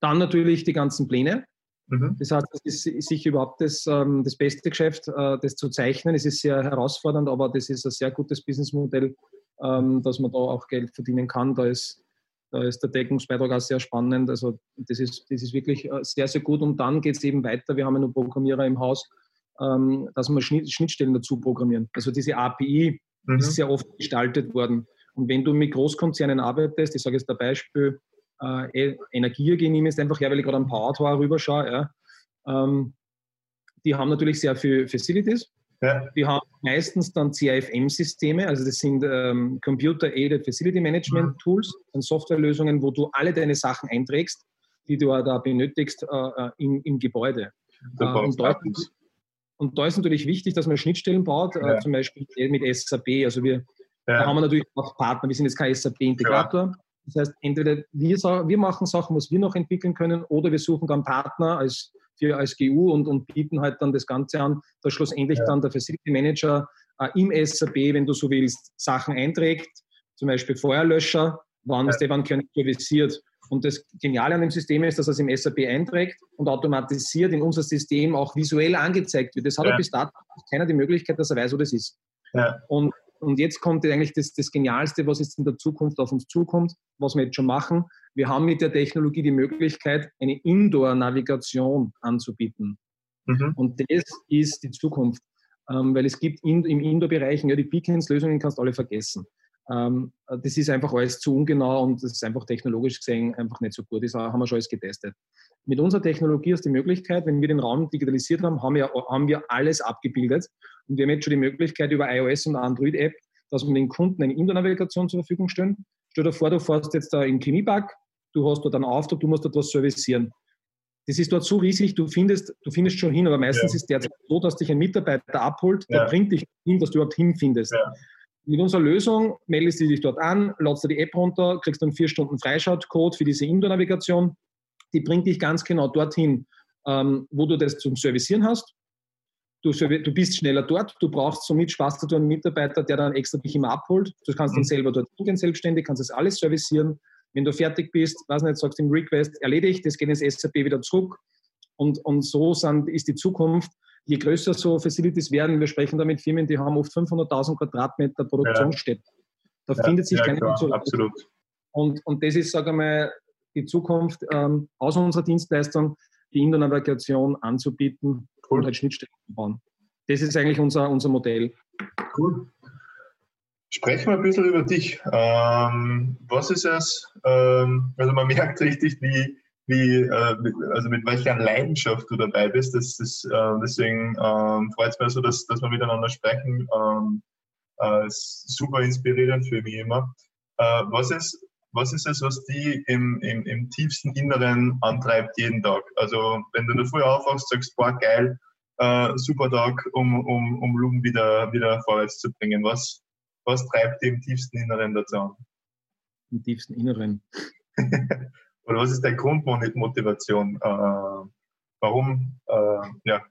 Dann natürlich die ganzen Pläne. Mhm. Das heißt, es ist sicher überhaupt das, ähm, das beste Geschäft, äh, das zu zeichnen. Es ist sehr herausfordernd, aber das ist ein sehr gutes Businessmodell, ähm, dass man da auch Geld verdienen kann. Da ist, da ist der Deckungsbeitrag auch sehr spannend. Also das ist, das ist wirklich äh, sehr, sehr gut. Und dann geht es eben weiter. Wir haben ja nur Programmierer im Haus, ähm, dass wir Schnittstellen dazu programmieren. Also diese API mhm. ist sehr oft gestaltet worden. Und wenn du mit Großkonzernen arbeitest, ich sage jetzt ein Beispiel, äh, Energie nehme ist einfach her, weil ich gerade am Power rüberschaue, ja, ähm, die haben natürlich sehr viel Facilities. Ja. Die haben meistens dann CIFM-Systeme, also das sind ähm, Computer-Aided Facility Management mhm. Tools, und Softwarelösungen, wo du alle deine Sachen einträgst, die du da benötigst äh, äh im, im Gebäude. Äh, und, dort, und da ist natürlich wichtig, dass man Schnittstellen baut, äh, ja. äh, zum Beispiel mit SAP. Also wir ja. haben wir natürlich auch Partner, wir sind jetzt kein SAP-Integrator. Das heißt, entweder wir, wir machen Sachen, was wir noch entwickeln können, oder wir suchen dann Partner als, für, als GU und, und bieten halt dann das Ganze an, dass schlussendlich dann der Facility Manager äh, im SAP, wenn du so willst, Sachen einträgt, zum Beispiel Feuerlöscher, wann ja. Stefan König serviciert und das Geniale an dem System ist, dass er es im SAP einträgt und automatisiert in unser System auch visuell angezeigt wird. Das hat ja. bis dato keiner die Möglichkeit, dass er weiß, wo das ist. Ja. Und, und jetzt kommt eigentlich das, das Genialste, was jetzt in der Zukunft auf uns zukommt, was wir jetzt schon machen. Wir haben mit der Technologie die Möglichkeit, eine Indoor-Navigation anzubieten. Mhm. Und das ist die Zukunft. Ähm, weil es gibt in, im Indoor-Bereich, ja, die Beacons-Lösungen kannst du alle vergessen. Ähm, das ist einfach alles zu ungenau und das ist einfach technologisch gesehen einfach nicht so gut. Das haben wir schon alles getestet. Mit unserer Technologie ist die Möglichkeit, wenn wir den Raum digitalisiert haben, haben wir, haben wir alles abgebildet. Und wir haben jetzt schon die Möglichkeit über iOS und Android-App, dass wir den Kunden eine Indoor-Navigation zur Verfügung stellen. Stell dir vor, du fährst jetzt da im Chemiepark, du hast dort einen Auftrag, du musst etwas servicieren. Das ist dort so riesig, du findest, du findest schon hin, aber meistens ja. ist derzeit so, dass dich ein Mitarbeiter abholt, der ja. bringt dich hin, dass du überhaupt hinfindest. Ja. Mit unserer Lösung meldest du dich dort an, ladst du die App runter, kriegst dann vier Stunden Freischaltcode für diese Indoor-Navigation. Die bringt dich ganz genau dorthin, ähm, wo du das zum Servicieren hast. Du, du, bist schneller dort, du brauchst somit Spaß zu tun, einen Mitarbeiter, der dann extra dich immer abholt. Du kannst mhm. dann selber dort hingehen, selbstständig, kannst das alles servicieren. Wenn du fertig bist, weiß nicht, sagst im Request, erledigt, das geht ins SAP wieder zurück. Und, und so sind, ist die Zukunft. Je größer so Facilities werden, wir sprechen da mit Firmen, die haben oft 500.000 Quadratmeter Produktionsstätte. Da ja, findet sich ja, keiner zu. Absolut. Und, und das ist, sage ich mal, die Zukunft ähm, aus unserer Dienstleistung, die Indoor-Navigation anzubieten cool. und halt Schnittstellen zu bauen. Das ist eigentlich unser, unser Modell. Cool. Sprechen wir ein bisschen über dich. Ähm, was ist es? Ähm, also man merkt richtig, wie, wie äh, mit, also mit welcher Leidenschaft du dabei bist. Das, das, äh, deswegen ähm, freut es mich so, dass, dass wir miteinander sprechen. Ähm, äh, ist super inspirierend für mich immer. Äh, was, ist, was ist es, was die im, im, im tiefsten Inneren antreibt jeden Tag? Also wenn du da früh aufwachst, sagst, boah, geil, äh, super Tag, um, um, um Lumen wieder, wieder vorwärts zu bringen. Was, was treibt die im tiefsten Inneren dazu an? Im tiefsten Inneren. Oder was ist deine Grundmotivation? Äh, warum? Äh, ja.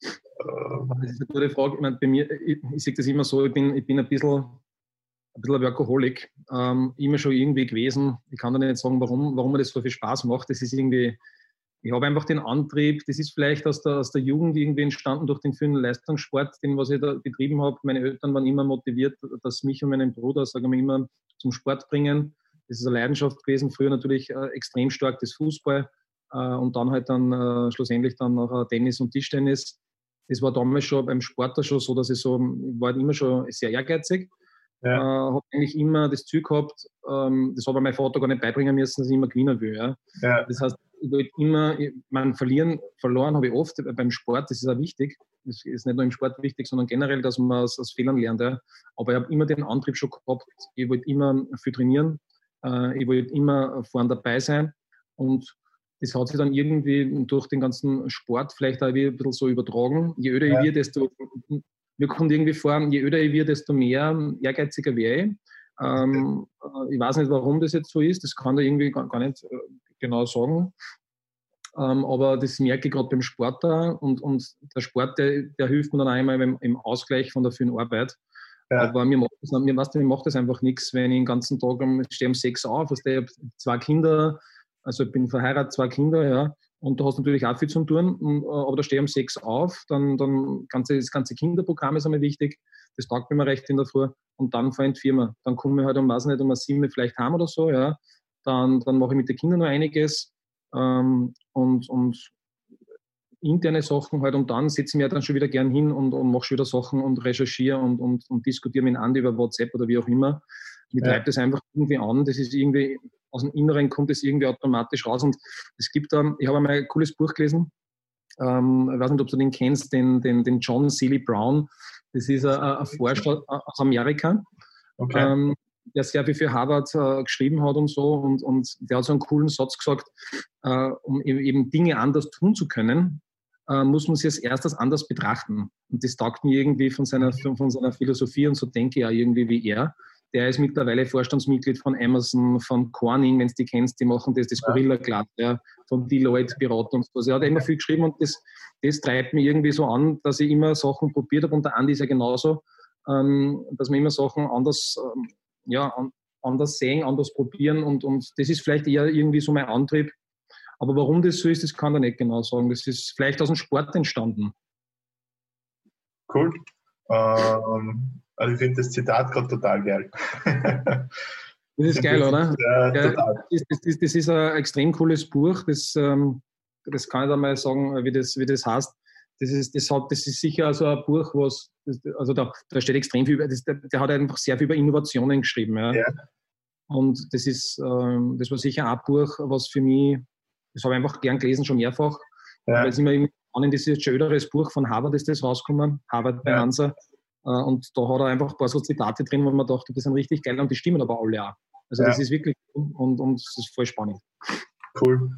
Das ist eine gute Frage. Ich meine, bei mir, ich, ich sehe das immer so, ich bin, ich bin ein bisschen ein bisschen ein Workaholic, ähm, immer schon irgendwie gewesen. Ich kann da nicht sagen, warum, warum mir das so viel Spaß macht. Das ist irgendwie, ich habe einfach den Antrieb, das ist vielleicht aus der, aus der Jugend irgendwie entstanden durch den vielen Leistungssport, den was ich da betrieben habe. Meine Eltern waren immer motiviert, dass mich und meinen Bruder, sagen wir immer, zum Sport bringen. Das ist eine Leidenschaft gewesen. Früher natürlich äh, extrem stark das Fußball äh, und dann halt dann äh, schlussendlich dann noch Tennis und Tischtennis. Das war damals schon beim Sport schon so, dass ich so, ich war immer schon sehr ehrgeizig ja. Äh, habe eigentlich immer das Ziel gehabt, ähm, das habe mein Vater gar nicht beibringen müssen, dass ich immer gewinnen will. Ja. ja. Das heißt, ich wollte immer, mein, verlieren, verloren habe ich oft beim Sport, das ist auch wichtig. Das ist nicht nur im Sport wichtig, sondern generell, dass man aus, aus Fehlern lernt. Ja. Aber ich habe immer den Antrieb schon gehabt, ich wollte immer viel trainieren, äh, ich wollte immer vorne dabei sein und das hat sich dann irgendwie durch den ganzen Sport vielleicht auch ein bisschen so übertragen. Je öder ja. ich werde, desto mir kommt irgendwie vor, je öder ich werde, desto mehr ehrgeiziger wäre ich. Ähm, äh, ich weiß nicht, warum das jetzt so ist, das kann ich irgendwie gar, gar nicht äh, genau sagen. Ähm, aber das merke ich gerade beim Sport da und, und der Sport, der, der hilft mir dann einmal im, im Ausgleich von der vielen Arbeit. Ja. Aber mir macht, das, mir, weißt du, mir macht das einfach nichts, wenn ich den ganzen Tag um, stehe um sechs auf, also ich habe zwei Kinder, also ich bin verheiratet, zwei Kinder, ja. Und du hast natürlich auch viel zu tun, äh, aber da stehe ich um sechs auf, dann, dann ganze, das ganze Kinderprogramm ist einmal wichtig, das taugt mir recht in der Früh und dann fahre ich in die Firma. Dann komme ich halt um, weiß nicht, um sieben vielleicht heim oder so, ja. Dann, dann mache ich mit den Kindern noch einiges ähm, und, und interne Sachen halt und dann setze ich mir dann schon wieder gern hin und, und mache schon wieder Sachen und recherchiere und, und, und diskutiere mit Andi über WhatsApp oder wie auch immer. Mir ja. treibt das einfach irgendwie an. Das ist irgendwie aus dem Inneren kommt es irgendwie automatisch raus. Und es gibt da, ich habe einmal ein cooles Buch gelesen, ähm, ich weiß nicht, ob du den kennst, den, den, den John Seeley Brown. Das ist ein, ein Forscher aus Amerika, okay. ähm, der sehr viel für Harvard äh, geschrieben hat und so. Und, und der hat so einen coolen Satz gesagt, äh, um e-, eben Dinge anders tun zu können, äh, muss man sie als erstes anders betrachten. Und das taugt mir irgendwie von seiner, von seiner Philosophie und so denke ich auch irgendwie wie er. Der ist mittlerweile Vorstandsmitglied von Amazon, von Corning, wenn du die kennst, die machen das, das Gorilla Glatt, ja, von Deloitte Beratung und so. Also er hat immer viel geschrieben und das, das treibt mich irgendwie so an, dass ich immer Sachen probiert habe und der Andi ist ja genauso, ähm, dass wir immer Sachen anders, ähm, ja, anders sehen, anders probieren und, und das ist vielleicht eher irgendwie so mein Antrieb. Aber warum das so ist, das kann er nicht genau sagen. Das ist vielleicht aus dem Sport entstanden. Cool. Ähm, also ich finde das Zitat gerade total geil. Das ist geil, oder? Ja, total. Das, das, das, ist ein extrem cooles Buch. Das, ähm, das kann ich da mal sagen, wie das, wie das heißt. Das ist, das, hat, das ist sicher also ein Buch, was, also da, da steht extrem viel über, das, der, der, hat einfach sehr viel über Innovationen geschrieben. Ja. ja. Und das ist, ähm, das war sicher ein Buch, was für mich, das habe ich einfach gern gelesen, schon mehrfach. Ja. Weil es immer spannend ist, ein schöneres Buch von Harvard ist das rausgekommen, Harvard bei ja. Hansa. Äh, und da hat er einfach ein paar so Zitate drin, wo man dachte, die sind richtig geil und die stimmen aber alle auch. Also ja. das ist wirklich und, und das ist voll spannend. Cool.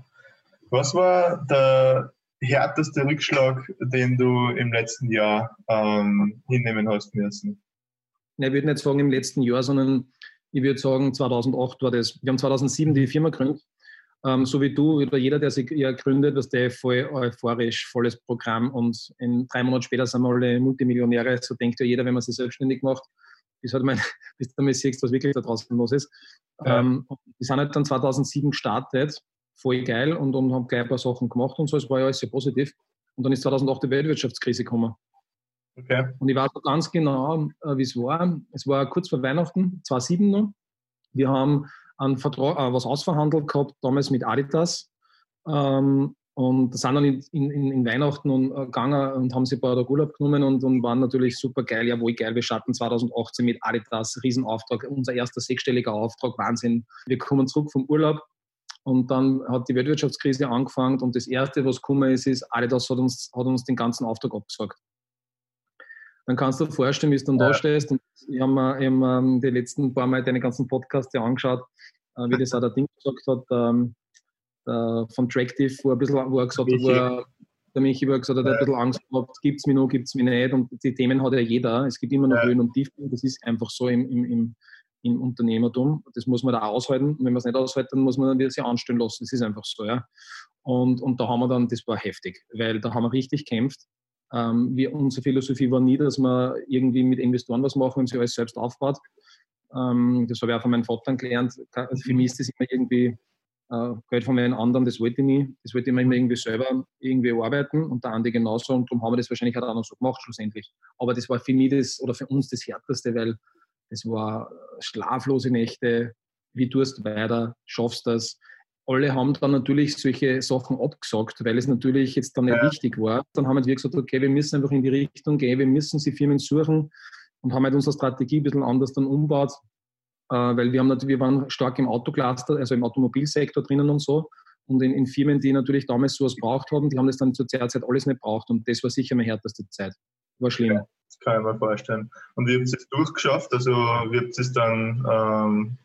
Was war der härteste Rückschlag, den du im letzten Jahr ähm, hinnehmen hast müssen? Ich würde nicht sagen im letzten Jahr, sondern ich würde sagen 2008 war das. Wir haben 2007 die Firma gegründet. Ähm, so wie du oder jeder, der sich ja gründet, was der voll euphorisch, volles Programm und in drei Monaten später sind wir alle Multimillionäre. So denkt ja jeder, wenn man sich selbstständig macht, bis, halt mein, bis du mal siehst, was wirklich da draußen los ist. Ja. Ähm, wir sind halt dann 2007 gestartet, voll geil und, und haben gleich ein paar Sachen gemacht und so. Es war ja alles sehr positiv. Und dann ist 2008 die Weltwirtschaftskrise gekommen. Okay. Und ich weiß noch ganz genau, äh, wie es war. Es war kurz vor Weihnachten, 2007 noch. Wir haben einen Vertrag, äh, was ausverhandelt gehabt, damals mit Adidas. Ähm, und sind dann in, in, in Weihnachten und, äh, gegangen und haben sich ein paar Tage Urlaub genommen und, und waren natürlich super geil. Jawohl, geil, wir starten 2018 mit Adidas, Riesenauftrag, unser erster sechsstelliger Auftrag, Wahnsinn. Wir kommen zurück vom Urlaub und dann hat die Weltwirtschaftskrise angefangen und das Erste, was gekommen ist, ist, Adidas hat uns, hat uns den ganzen Auftrag abgesagt. Dann kannst du dir vorstellen, wie du dann ja. da stehst. Und ich habe mir eben, ähm, die letzten paar Mal deine ganzen Podcasts angeschaut, äh, wie das auch der Ding gesagt hat, ähm, der, von Tractive, wo, ein bisschen, wo er gesagt hat, wo er, der Michi, wo er gesagt hat, hat ein bisschen Angst gehabt, gibt es mich noch, gibt es mich nicht. Und die Themen hat ja jeder. Es gibt immer noch Höhen und Tiefen. Das ist einfach so im, im, im im Unternehmertum. Das muss man da aushalten. Und wenn man es nicht aushält, dann muss man sich anstellen lassen. Das ist einfach so. Ja. Und, und da haben wir dann, das war heftig, weil da haben wir richtig gekämpft. Ähm, wir, unsere Philosophie war nie, dass wir irgendwie mit Investoren was machen und sich alles selbst aufbaut. Ähm, das habe ich auch von meinen Vater gelernt. Also für mich ist das immer irgendwie äh, Geld von meinen anderen, das wollte ich nie. Das wollte ich immer irgendwie selber irgendwie arbeiten und der andere genauso. Und darum haben wir das wahrscheinlich auch noch so gemacht schlussendlich. Aber das war für mich das oder für uns das Härteste, weil es war schlaflose Nächte, wie tust du weiter, schaffst das. Alle haben dann natürlich solche Sachen abgesagt, weil es natürlich jetzt dann nicht ja. wichtig war. Dann haben wir gesagt, okay, wir müssen einfach in die Richtung gehen, wir müssen sie Firmen suchen und haben halt unsere Strategie ein bisschen anders dann umgebaut, äh, weil wir, haben natürlich, wir waren stark im Autocluster, also im Automobilsektor drinnen und so. Und in, in Firmen, die natürlich damals sowas braucht haben, die haben das dann zur Zeit alles nicht braucht. Und das war sicher meine härteste Zeit. War schlimm. Ja. Das kann ich mir vorstellen. Und wie habt ihr es durchgeschafft? Also, wie habt ihr es dann ähm,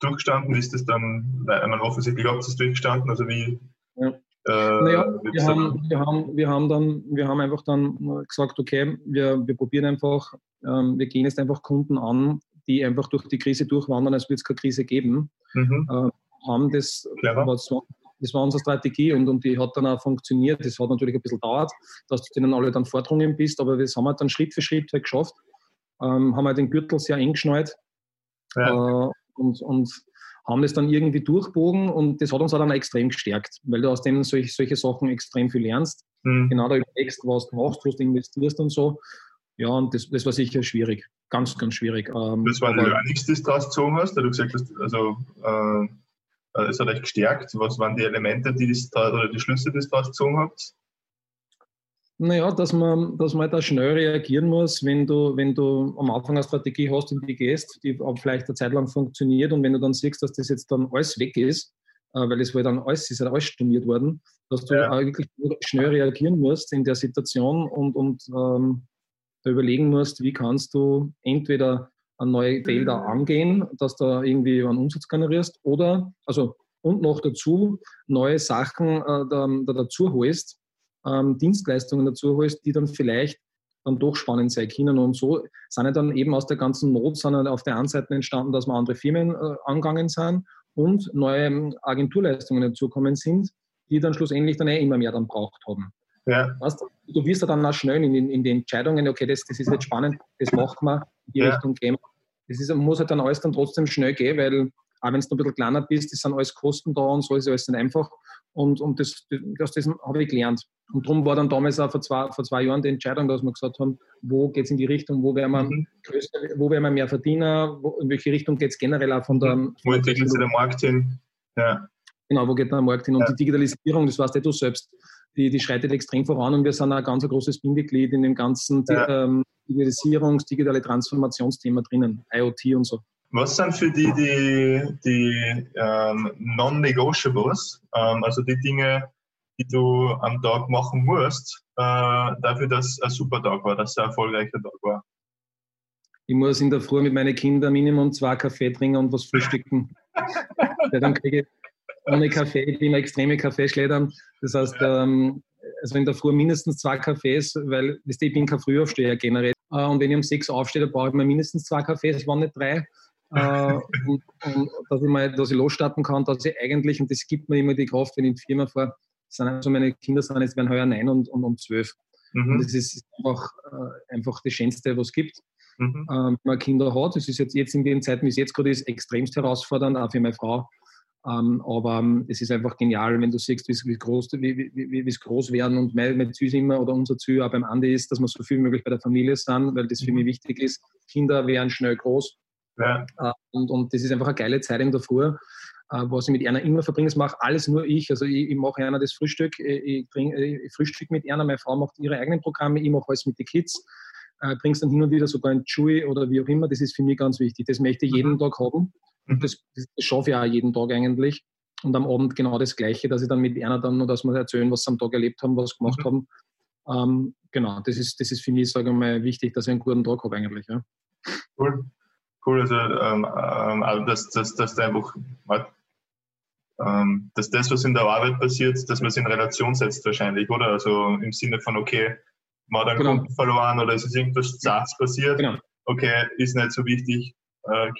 durchgestanden? Wie ist das dann, weil man offensichtlich habt ihr es durchgestanden, also wie. Ja. Äh, naja, wir haben, wir, haben, wir, haben dann, wir haben einfach dann gesagt, okay, wir, wir probieren einfach, ähm, wir gehen jetzt einfach Kunden an, die einfach durch die Krise durchwandern, als würde es keine Krise geben. Mhm. Äh, haben das, was, das war unsere Strategie und, und die hat dann auch funktioniert. Das hat natürlich ein bisschen dauert, dass du denen alle dann vordrungen bist, aber das haben wir dann Schritt für Schritt halt geschafft. Ähm, haben wir den Gürtel sehr eng geschnallt ja. äh, und, und haben das dann irgendwie durchbogen und das hat uns auch dann extrem gestärkt, weil du aus dem solch, solche Sachen extrem viel lernst. Mhm. Genau da überlegst, was du machst, was du investierst und so. Ja, und das, das war sicher schwierig. Ganz, ganz schwierig. Ähm, das war die Learnings, die du gezogen hast, da du gesagt hast, also äh, es hat euch gestärkt? Was waren die Elemente, die da, oder die Schlüsse, die ihr daraus gezogen habt? Naja, dass man, dass man da schnell reagieren muss, wenn du, wenn du am Anfang eine Strategie hast und die gehst, die vielleicht eine Zeit lang funktioniert und wenn du dann siehst, dass das jetzt dann alles weg ist, äh, weil es wohl dann alles ist, alles storniert worden, dass du ja. wirklich schnell reagieren musst in der Situation und, und ähm, da überlegen musst, wie kannst du entweder neue Felder angehen, dass du irgendwie einen Umsatz generierst oder, also und noch dazu neue Sachen äh, da, da dazu holst, ähm, Dienstleistungen dazu holst, die dann vielleicht dann doch spannend sein können. Und so sind ja dann eben aus der ganzen Not sind auf der einen Seite entstanden, dass wir andere Firmen äh, angegangen sind und neue ähm, Agenturleistungen dazukommen sind, die dann schlussendlich dann eh immer mehr dann braucht haben. Ja. Weißt, du wirst ja dann auch schnell in, in, in, die Entscheidungen, okay, das, das ist jetzt spannend, das machen wir, in die ja. Richtung gehen wir das ist, muss halt dann alles dann trotzdem schnell gehen, weil auch wenn du ein bisschen kleiner bist, das sind alles Kosten da und so ist alles nicht einfach. Und, und das, das, das habe ich gelernt. Und darum war dann damals auch vor zwei, vor zwei Jahren die Entscheidung, dass wir gesagt haben, wo geht es in die Richtung, wo werden wir, mhm. größer, wo werden wir mehr Verdiener, wo, in welche Richtung geht es generell auch von der... Wo entwickelt sich der Markt hin? Ja. Genau, wo geht der Markt hin? Und ja. die Digitalisierung, das weißt du selbst, die, die schreitet extrem voran und wir sind ein ganz großes Bindeglied in dem ganzen ja. ähm, Digitalisierungs-, digitale Transformationsthema drinnen, IoT und so. Was sind für die die, die ähm, Non-Negotiables, ähm, also die Dinge, die du am Tag machen musst, äh, dafür, dass ein super Tag war, dass es ein erfolgreicher Tag war? ich muss in der Früh mit meinen Kindern Minimum zwei Kaffee trinken und was frühstücken. dann kriege ich ohne Kaffee ich immer extreme Kaffeeschlädern. Das heißt, ähm, also in der Früh mindestens zwei Kaffees, weil ich bin kein Frühaufsteher generell. Äh, und wenn ich um sechs aufstehe, dann brauche ich mir mindestens zwei Kaffees, waren nicht drei. Äh, und, und, dass ich mal, dass ich losstarten kann, dass ich eigentlich, und das gibt mir immer die Kraft, wenn ich in die Firma fahre, sind also meine Kinder sind jetzt werden heuer neun und, und um zwölf. Mhm. Und das ist einfach, äh, einfach das Schönste, was es gibt. Mhm. Ähm, wenn man Kinder hat, das ist jetzt, jetzt in den Zeiten, wie es jetzt gerade ist, extremst herausfordernd, auch für meine Frau. Ähm, aber ähm, es ist einfach genial, wenn du siehst, wie groß, wie, wie, groß werden. Und mein, mein Ziel immer, oder unser Ziel auch beim Andi ist, dass wir so viel wie möglich bei der Familie sind, weil das für mich mhm. wichtig ist. Kinder werden schnell groß. Ja. Äh, und, und das ist einfach eine geile Zeit in der Früh, äh, was ich mit einer immer verbringe. Das mache alles nur ich. Also ich, ich mache einer das Frühstück, äh, ich, bring, ich frühstück mit einer, meine Frau macht ihre eigenen Programme, ich mache alles mit den Kids. Äh, bringst dann hin und wieder sogar ein Chewy oder wie auch immer. Das ist für mich ganz wichtig. Das möchte ich jeden mhm. Tag haben. Und das, das schaffe ich auch jeden Tag eigentlich. Und am Abend genau das Gleiche, dass ich dann mit einer dann, dass wir erzählen, was sie am Tag erlebt haben, was gemacht mhm. haben. Ähm, genau, das ist, das ist für mich, sage ich mal, wichtig, dass ich einen guten Tag habe eigentlich. Ja. Cool. Cool, also, ähm, ähm, also dass, dass, dass du einfach, ähm, dass das, was in der Arbeit passiert, dass man es in Relation setzt wahrscheinlich, oder? Also im Sinne von, okay, man hat einen genau. Kunden verloren oder es ist irgendwas Zartes passiert. Genau. Okay, ist nicht so wichtig,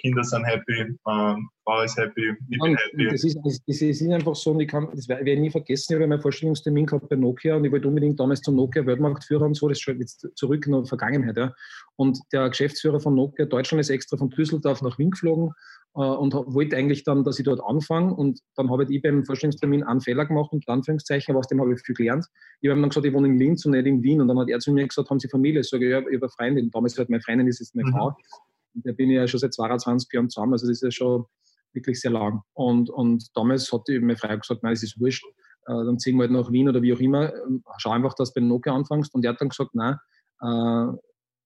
Kinder sind happy, ähm, Frau ist happy, ich bin happy. Das ist, das, das ist einfach so, und ich kann, das werde ich nie vergessen, ich habe meinen Vorstellungstermin gehabt bei Nokia und ich wollte unbedingt damals zum Nokia Weltmarktführer und so, das ist schon jetzt zurück in der Vergangenheit. Ja. Und der Geschäftsführer von Nokia Deutschland ist extra von Düsseldorf nach Wien geflogen äh, und wollte eigentlich dann, dass ich dort anfange und dann habe ich beim Vorstellungstermin einen Fehler gemacht, unter Anführungszeichen, aber aus dem habe ich viel gelernt. Ich habe ihm dann gesagt, ich wohne in Linz und nicht in Wien und dann hat er zu mir gesagt, haben Sie Familie? Ich sage, ja, ich habe eine Freundin, damals halt meine Freundin ist jetzt meine mhm. Da bin ich ja schon seit 22 Jahren zusammen, also das ist ja schon wirklich sehr lang. Und, und damals hat die meine Frau gesagt, nein, das ist wurscht, äh, dann ziehen wir halt nach Wien oder wie auch immer, ähm, schau einfach, dass du bei Nokia anfängst. Und er hat dann gesagt, nein, äh,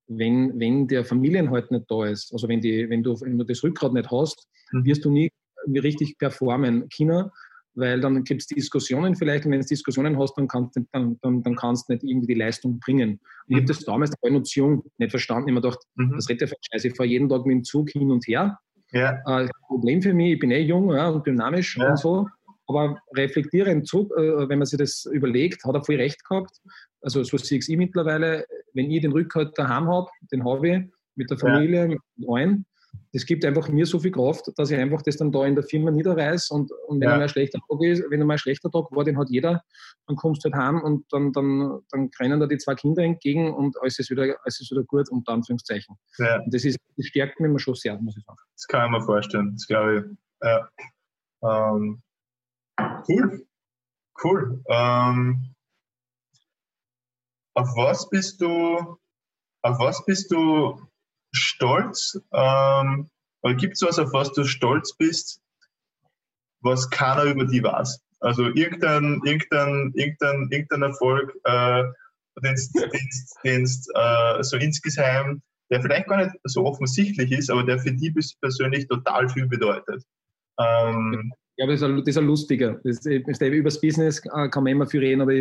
wenn, wenn der Familienhalt nicht da ist, also wenn, die, wenn, du, wenn du das Rückgrat nicht hast, mhm. wirst du nie richtig performen. China weil dann gibt es Diskussionen vielleicht und wenn du Diskussionen hast, dann kannst, dann, dann, dann kannst du nicht irgendwie die Leistung bringen. Und ich habe mhm. das damals, noch jung, nicht verstanden. Ich habe mir gedacht, mhm. das redet ja scheiße, ich fahre jeden Tag mit dem Zug hin und her. Ja. Äh, Problem für mich, ich bin eh jung ja, und dynamisch ja. und so, aber reflektierend zurück, äh, wenn man sich das überlegt, hat er voll recht gehabt. Also so sehe ich mittlerweile, wenn ich den Rückhalt daheim habe, den habe ich mit der Familie, ja. mit allen, das gibt einfach mir so viel Kraft, dass ich einfach das dann da in der Firma niederreiß und, und wenn ja. mal ein schlechter Tag ist, wenn mal ein schlechter Tag war, den hat jeder, dann kommst du halt heim und dann, dann, dann rennen da die zwei Kinder entgegen und alles ist wieder, alles ist wieder gut, unter Anführungszeichen. Ja. Und das, ist, das stärkt mich immer schon sehr, muss ich sagen. Das kann ich mir vorstellen, das glaube ich. Ja. Ähm, cool, cool. Ähm, auf was bist du, auf was bist du stolz? Ähm, Gibt es was, auf was du stolz bist, was keiner über die weiß? Also irgendein, irgendein, irgendein, irgendein Erfolg, äh, den du äh, so insgesamt, der vielleicht gar nicht so offensichtlich ist, aber der für dich persönlich total viel bedeutet. Ähm, ja, das ist, ein, das ist ein lustiger. Das ist, über das Business äh, kann man immer viel reden, aber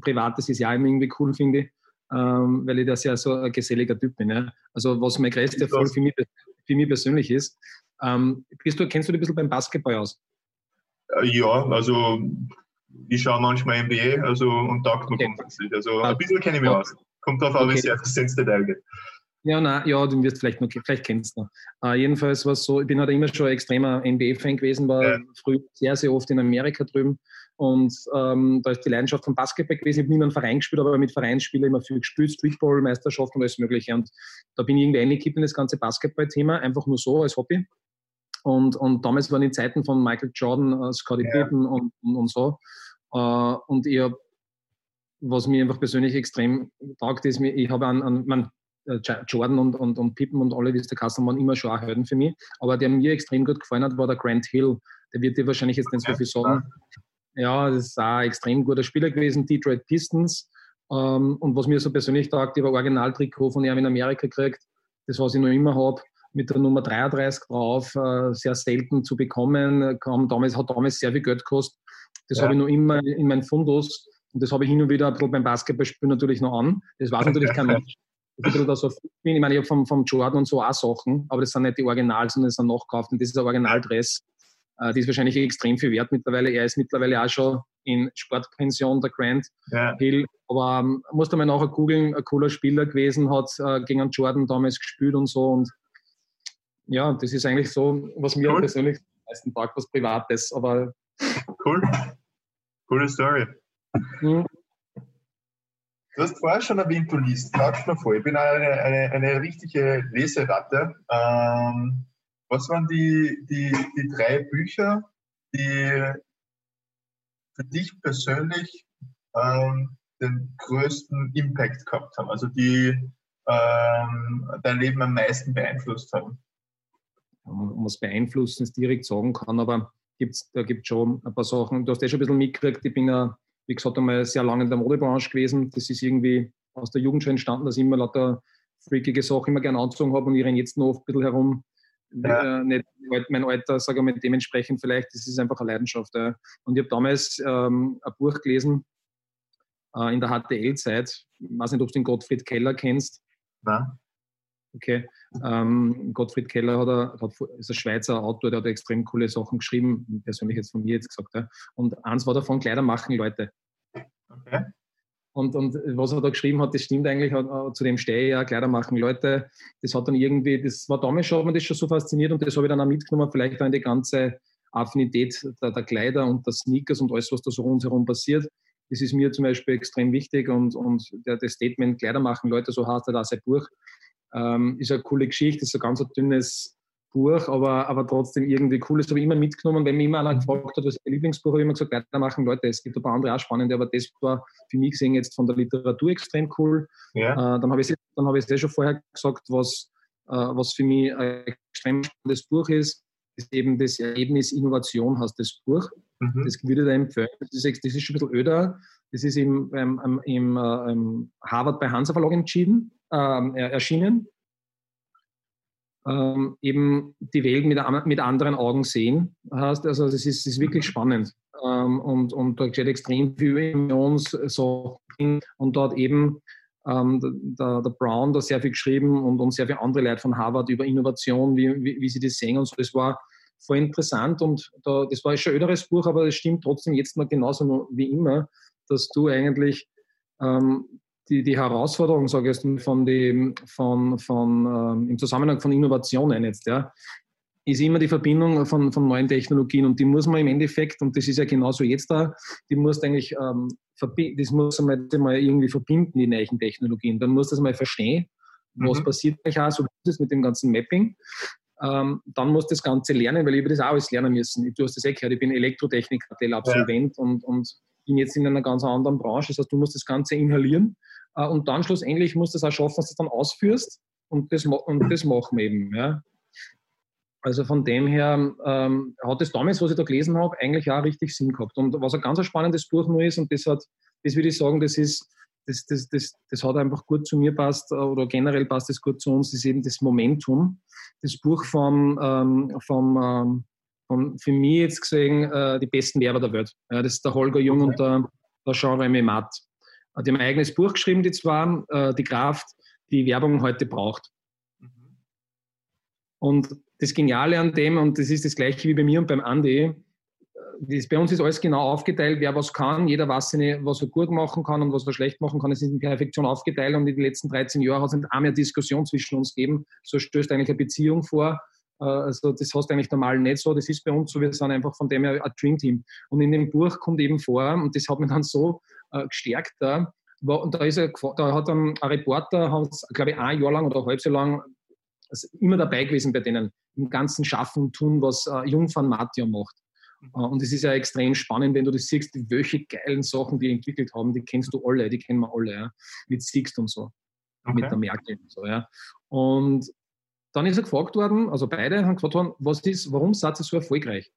Privates ist ja immer irgendwie cool, finde ich ähm, weil ich das ja so ein geselliger Typ bin. Ja. Also was mein größter Erfolg für mich, für mich persönlich ist. Ähm, bist du, kennst du dich ein bisschen beim Basketball aus? Äh, ja, also ich schaue manchmal NBA also, und taugt mir okay. grundsätzlich. Also ein bisschen kenne ich mich okay. aus. Kommt drauf an, wie sehr das ins Detail geht. Ja, nein, ja, du wirst vielleicht noch, vielleicht kennst du. Uh, jedenfalls war es so, ich bin halt immer schon ein extremer NBA-Fan gewesen, war ja. früher sehr, sehr oft in Amerika drüben und ähm, da ist die Leidenschaft vom Basketball gewesen. Ich habe nie einen Verein gespielt, aber mit Vereinsspielen immer viel gespielt, Streetball, Meisterschaft und alles Mögliche. Und da bin ich irgendwie eingekippt in das ganze Basketball-Thema, einfach nur so als Hobby. Und, und damals waren die Zeiten von Michael Jordan, uh, Scottie ja. Pippen und, und, und so. Uh, und ich hab, was mir einfach persönlich extrem taugt, ist, ich habe an, an man, äh, Jordan und, und, und Pippen und alle, wie es der Kasten waren, immer schon auch Helden für mich. Aber der mir extrem gut gefallen hat, war der Grant Hill. Der wird dir wahrscheinlich jetzt nicht so viel sagen. Ja, das ist auch ein extrem guter Spieler gewesen, Detroit Pistons. Ähm, und was mir so persönlich taugt, ich habe Originaltrikot von ihm in Amerika gekriegt, das was ich noch immer habe, mit der Nummer 33 drauf, äh, sehr selten zu bekommen, kam damals, hat damals sehr viel Geld gekostet. Das ja. habe ich noch immer in meinem Fundus und das habe ich hin und wieder ein bisschen beim Basketballspielen natürlich noch an. Das weiß natürlich kein Mensch. ich da so. Ich meine, ich habe vom, vom Jordan und so auch Sachen, aber das sind nicht die Original, sondern das sind nachgekauft und das ist ein Originaldress. Äh, die ist wahrscheinlich extrem viel wert mittlerweile. Er ist mittlerweile auch schon in Sportpension, der Grant ja. Hill. Aber ähm, musste man nachher googeln, ein cooler Spieler gewesen, hat äh, gegen einen Jordan damals gespielt und so. Und ja, das ist eigentlich so, was mir cool. persönlich am meisten tagt, was Privates. Aber cool. Coole Story. Mhm. Du hast vorher schon erwähnt, du liest. Klatsch mal vor. Ich bin eine, eine, eine richtige Leseratte. Ähm, was waren die, die, die drei Bücher, die für dich persönlich ähm, den größten Impact gehabt haben? Also die ähm, dein Leben am meisten beeinflusst haben? Um was beeinflussen es direkt sagen kann, aber gibt's, da gibt es schon ein paar Sachen. Du hast ja schon ein bisschen mitgekriegt, ich bin ja wie gesagt, einmal sehr lange in der Modebranche gewesen. Das ist irgendwie aus der Jugend schon entstanden, dass ich immer lauter freakige Sachen immer gerne angezogen habe und ich renne jetzt noch ein bisschen herum. Ja. Äh, nicht mein Alter, sage ich mal, dementsprechend vielleicht, das ist einfach eine Leidenschaft. Ja. Und ich habe damals ähm, ein Buch gelesen äh, in der HTL-Zeit. Ich weiß nicht, ob du den Gottfried Keller kennst. Nein. Okay. Ähm, Gottfried Keller hat, er, hat, ist ein Schweizer Autor, der hat extrem coole Sachen geschrieben, persönlich jetzt von mir jetzt gesagt. Ja. Und eins war davon, Kleider machen Leute. Okay. Und, und was er da geschrieben hat, das stimmt eigentlich, zu dem stehe ich ja, Kleider machen Leute. Das hat dann irgendwie, das war damals schon, hat mir das schon so fasziniert und das habe ich dann auch mitgenommen, vielleicht auch in die ganze Affinität der, der Kleider und der Sneakers und alles, was da so rundherum passiert. Das ist mir zum Beispiel extrem wichtig und, und der, das Statement Kleider machen Leute, so heißt er da sein Buch, ähm, ist eine coole Geschichte, ist ein ganz dünnes Buch, aber, aber trotzdem irgendwie cool. Das habe ich immer mitgenommen. Wenn mich immer einer gefragt hat, was ist mein Lieblingsbuch, habe ich immer gesagt, weitermachen, Leute. Es gibt ein paar andere auch spannende, aber das war für mich gesehen jetzt von der Literatur extrem cool. Ja. Äh, dann habe ich dann habe ich es eh schon vorher gesagt, was, äh, was für mich ein extrem spannendes Buch ist, ist eben das Erlebnis Innovation, heißt das Buch. Mhm. Das würde ich da empfehlen. Das ist, das ist schon ein bisschen öder. Das ist im, im, im, äh, im Harvard bei Hansa Verlag entschieden ähm, erschienen. Ähm, eben die Welt mit, mit anderen Augen sehen. Heißt, also das ist, ist wirklich spannend. Ähm, und, und da steht extrem viel Emotionssachen und dort eben ähm, der, der, Brown da sehr viel geschrieben und, und sehr viele andere Leute von Harvard über Innovation, wie, wie, wie sie das sehen und so. Das war voll interessant und da, das war schon ein öderes Buch, aber es stimmt trotzdem jetzt mal genauso wie immer, dass du eigentlich ähm, die, die Herausforderung, sage ich jetzt, von, die, von, von ähm, im Zusammenhang von Innovationen jetzt, ja, ist immer die Verbindung von, von neuen Technologien und die muss man im Endeffekt, und das ist ja genauso jetzt da, die muss eigentlich, ähm, das muss man mal irgendwie verbinden, die neuen Technologien. Dann muss das mal verstehen, was mhm. passiert eigentlich auch, so wie es mit dem ganzen Mapping. Ähm, dann muss das Ganze lernen, weil ich über das auch alles lernen müssen. Du hast das eh gehört, ich bin Elektrotechniker, Absolvent ja. und, und bin jetzt in einer ganz anderen Branche. Das heißt, du musst das Ganze inhalieren äh, und dann schlussendlich musst du es auch schaffen, dass du es dann ausführst und das, und das machen wir eben. Ja. Also von dem her ähm, hat es damals, was ich da gelesen habe, eigentlich auch richtig Sinn gehabt. Und was ein ganz spannendes Buch nur ist, und das hat, das würde ich sagen, das ist, das, das, das, das hat einfach gut zu mir passt, äh, oder generell passt es gut zu uns, ist eben das Momentum. Das Buch vom, ähm, vom, ähm, vom für mich jetzt gesehen, äh, die besten Werber der Welt. Ja, das ist der Holger Jung und der, der Jean-Remy Matt. Die haben ein eigenes Buch geschrieben, die zwei, äh, die Kraft, die Werbung heute braucht. Mhm. Und das Geniale an dem, und das ist das gleiche wie bei mir und beim Andi, äh, das, bei uns ist alles genau aufgeteilt, wer was kann, jeder weiß, was er gut machen kann und was er schlecht machen kann. Es ist in Perfektion aufgeteilt und in den letzten 13 Jahren hat es nicht einmal Diskussion zwischen uns gegeben. So stößt eigentlich eine Beziehung vor. Äh, also das hast du eigentlich normal nicht so. Das ist bei uns so, wir sind einfach von dem her ein Dream Team. Und in dem Buch kommt eben vor, und das hat mich dann so äh, gestärkt da. Und da, ist er, da hat dann ein Reporter, glaube ich, ein Jahr lang oder halb so lang immer dabei gewesen bei denen, im ganzen Schaffen Tun, was äh, Jung van Matja macht. Mhm. Äh, und es ist ja extrem spannend, wenn du das siehst, welche geilen Sachen die entwickelt haben, die kennst du alle, die kennen wir alle, ja, mit Sixt und so, okay. mit der Merkel und so, ja. Und dann ist er gefragt worden, also beide haben gefragt worden, was ist, warum seid ihr so erfolgreich?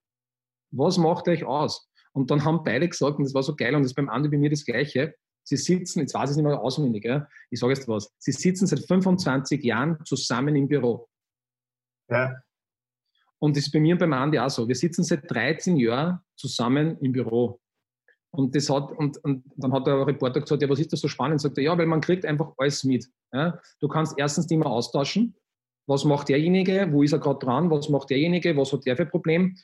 Was macht euch aus? Und dann haben beide gesagt, und das war so geil, und das ist beim Andi bei mir das Gleiche, sie sitzen, jetzt weiß ich es nicht mehr auswendig, ja, ich sage jetzt was, sie sitzen seit 25 Jahren zusammen im Büro. Ja. Und das ist bei mir und beim Andi auch so. Wir sitzen seit 13 Jahren zusammen im Büro. Und, das hat, und, und dann hat der Reporter gesagt, ja, was ist das so spannend? Sagt er, ja, weil man kriegt einfach alles mit. Ja? Du kannst erstens die immer austauschen. Was macht derjenige? Wo ist er gerade dran? Was macht derjenige? Was hat der für ein Problem?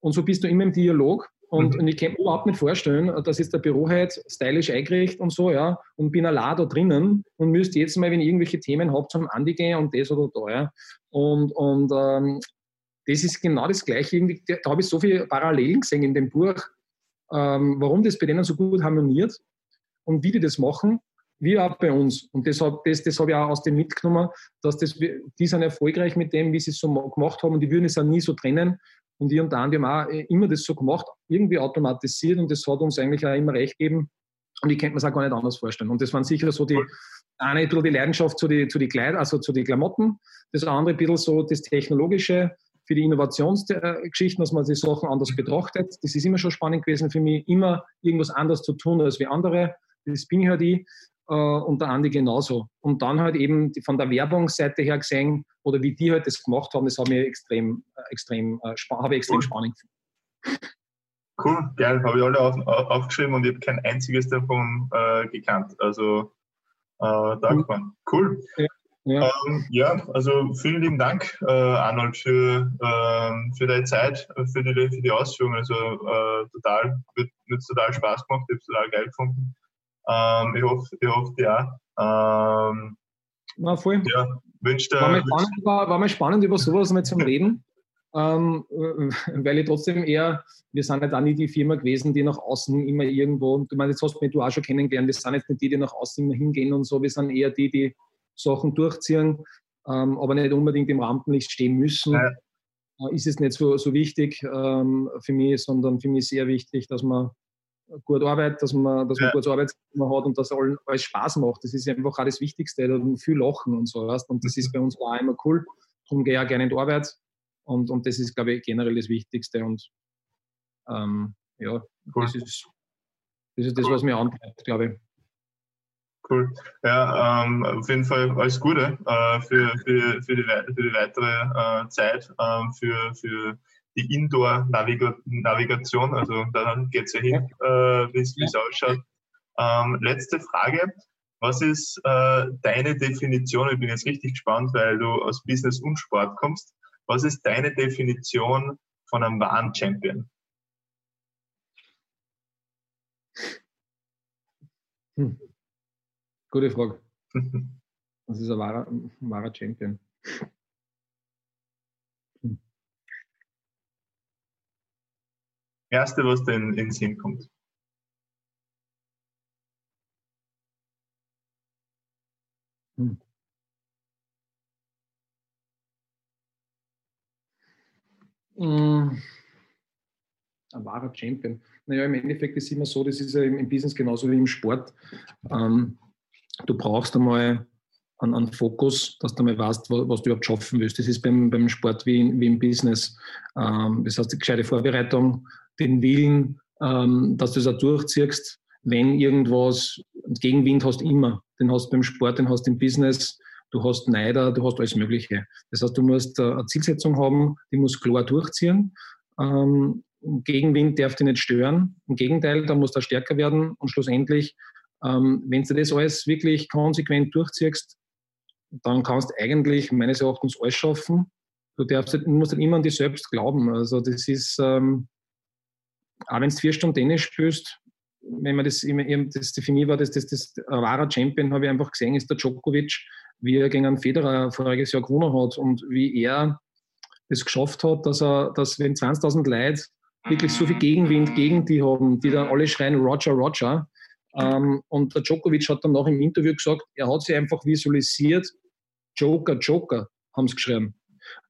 Und so bist du immer im Dialog. Und, mhm. und ich kann mir überhaupt nicht vorstellen, dass jetzt der Büro halt stylisch eingerichtet und so, ja, und bin allein da drinnen und müsste jetzt mal, wenn ich irgendwelche Themen habe, zum Andi gehen und das oder da, ja. Und, und ähm, das ist genau das Gleiche. Irgendwie, da habe ich so viele Parallelen gesehen in dem Buch, ähm, warum das bei denen so gut harmoniert und wie die das machen, wie auch bei uns. Und das, das, das habe ich auch aus dem mitgenommen, dass das, die sind erfolgreich mit dem, wie sie es so gemacht haben und die würden es auch nie so trennen. Und wir und der Andi haben auch immer das so gemacht, irgendwie automatisiert und das hat uns eigentlich auch immer recht gegeben. Und ich könnte mir es auch gar nicht anders vorstellen. Und das waren sicher so die, eine ein bisschen die Leidenschaft zu den zu die Kleid, also zu den Klamotten, das andere ein bisschen so das Technologische, für die Innovationsgeschichten, dass man die Sachen anders betrachtet. Das ist immer schon spannend gewesen für mich, immer irgendwas anders zu tun als wie andere. Das bin ich halt ich äh, und der Andi genauso. Und dann halt eben von der Werbungsseite her gesehen oder wie die halt das gemacht haben, das habe ich extrem, äh, extrem, äh, habe ich extrem cool. spannend gefunden. Cool, geil, habe ich alle auf, aufgeschrieben und ich habe kein einziges davon äh, gekannt. Also äh, dankbar. Cool. Ja. Ja. Ähm, ja, also vielen lieben Dank, äh, Arnold, für, äh, für deine Zeit, für die, für die Ausführungen. Also äh, total, wird, wird total Spaß gemacht, ich habe es total geil gefunden. Ähm, ich hoffe, ich hoffe, ja. Ähm, Na, voll. Ja, wünsche war, mir spannend, war, war mir spannend, über sowas mal zu reden, ähm, äh, weil ich trotzdem eher, wir sind halt auch nicht die Firma gewesen, die nach außen immer irgendwo, du meinst, jetzt hast du mich du auch schon kennengelernt, wir sind jetzt nicht die, die nach außen immer hingehen und so, wir sind eher die, die Sachen durchziehen, ähm, aber nicht unbedingt im Rampenlicht stehen müssen. Ja. Äh, ist es nicht so, so wichtig ähm, für mich, sondern für mich sehr wichtig, dass man gut arbeitet, dass man, dass man ja. gutes Arbeitsklima hat und dass alles Spaß macht. Das ist einfach auch das Wichtigste. Da viel Lachen und so. Weißt? Und das ist bei uns auch immer cool. Darum gehe ich auch gerne in die Arbeit. Und, und das ist, glaube ich, generell das Wichtigste. Und ähm, ja, cool. das, ist, das ist das, was mir antreibt, glaube ich. Cool. Ja, ähm, auf jeden Fall alles Gute äh, für, für, für, die, für die weitere äh, Zeit, ähm, für, für die Indoor-Navigation. Also da geht es ja hin, äh, wie es ausschaut. Ähm, letzte Frage. Was ist äh, deine Definition? Ich bin jetzt richtig gespannt, weil du aus Business und Sport kommst. Was ist deine Definition von einem wahren Champion? Hm. Gute Frage. Das ist ein wahrer, ein wahrer Champion. Erste, was dir in den Sinn kommt. Hm. Hm. Ein wahrer Champion. Naja, im Endeffekt ist es immer so, das ist ja im, Business genauso wie im Sport. Ähm, du brauchst einmal einen, einen Fokus, dass du mal weißt, was, was, du überhaupt schaffen willst. Das ist beim, beim Sport wie, wie im Business. Ähm, das heißt, die gescheite Vorbereitung, den Willen, ähm, dass du es auch durchziehst, wenn irgendwas, Gegenwind hast immer. Den hast du beim Sport, den hast du im Business, du hast Neider, du hast alles Mögliche. Das heißt, du musst äh, eine Zielsetzung haben, die muss klar durchziehen. Ähm, Gegenwind darf dich nicht stören. Im Gegenteil, da musst du stärker werden und schlussendlich ähm, wenn du das alles wirklich konsequent durchziehst, dann kannst du eigentlich meines Erachtens alles schaffen. Du, darfst, du musst halt immer an dich selbst glauben. Also das ist, ähm, auch wenn du vier Stunden Tennis spielst, wenn man das immer, das für war, das, das, das ein wahrer Champion, habe ich einfach gesehen, ist der Djokovic, wie er gegen einen Federer voriges Jahr gewonnen hat und wie er es geschafft hat, dass er, dass wenn 20.000 Leute wirklich so viel Gegenwind gegen die haben, die dann alle schreien Roger, Roger, ähm, und der Djokovic hat dann noch im Interview gesagt, er hat sich einfach visualisiert, Joker, Joker, haben sie geschrieben.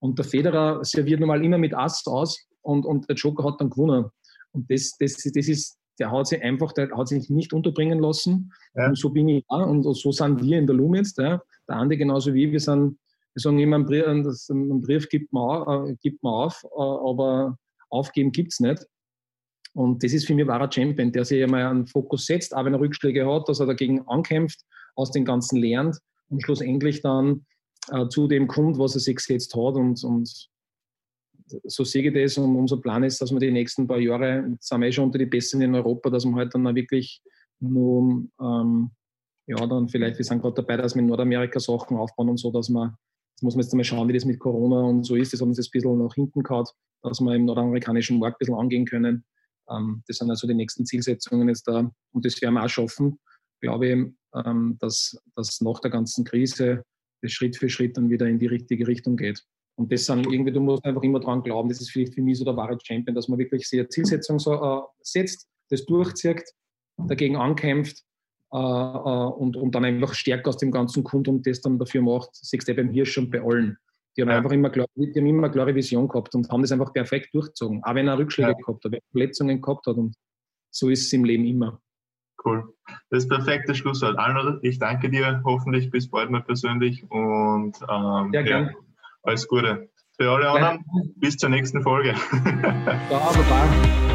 Und der Federer serviert normal immer mit Ass aus und, und der Joker hat dann gewonnen. Und das, das, das ist, der hat sich einfach, der hat sich nicht unterbringen lassen. Ja. Und so bin ich auch und so sind wir in der Loom jetzt. Ja. Der Andi genauso wie wir sind, wir sagen immer, ein Brief, ein Brief gibt, man, äh, gibt man auf, äh, aber aufgeben gibt es nicht. Und das ist für mich wahrer Champion, der sich einmal einen Fokus setzt, auch wenn er Rückschläge hat, dass er dagegen ankämpft, aus dem Ganzen lernt und schlussendlich dann äh, zu dem kommt, was er sich gesetzt hat. Und, und so sehe ich das und unser Plan ist, dass wir die nächsten paar Jahre, sind wir eh schon unter die Besten in Europa, dass wir halt dann wirklich nur, ähm, ja, dann vielleicht, wir sind gerade dabei, dass wir in Nordamerika Sachen aufbauen und so, dass wir, jetzt muss man jetzt einmal schauen, wie das mit Corona und so ist, das hat uns jetzt ein bisschen nach hinten gehauen, dass wir im nordamerikanischen Markt ein bisschen angehen können. Ähm, das sind also die nächsten Zielsetzungen jetzt da und das werden wir auch schaffen, glaube ich, ähm, dass, dass nach der ganzen Krise das Schritt für Schritt dann wieder in die richtige Richtung geht. Und das sind irgendwie, du musst einfach immer dran glauben, das ist vielleicht für mich so der wahre Champion, dass man wirklich sehr Zielsetzung so, äh, setzt, das durchzieht, dagegen ankämpft äh, äh, und, und dann einfach stärker aus dem ganzen kommt und das dann dafür macht, siehst du beim Hirsch und bei allen. Die haben ja. einfach immer, klar, die haben immer eine klare Vision gehabt und haben das einfach perfekt durchgezogen, auch wenn er Rückschläge ja. gehabt hat, wenn er Verletzungen gehabt hat und so ist es im Leben immer. Cool. Das ist perfekte Schlusswort. Arnold, ich danke dir. Hoffentlich bis bald mal persönlich und ähm, ja, ja, alles Gute. Für alle anderen, bis zur nächsten Folge. Ja, baba.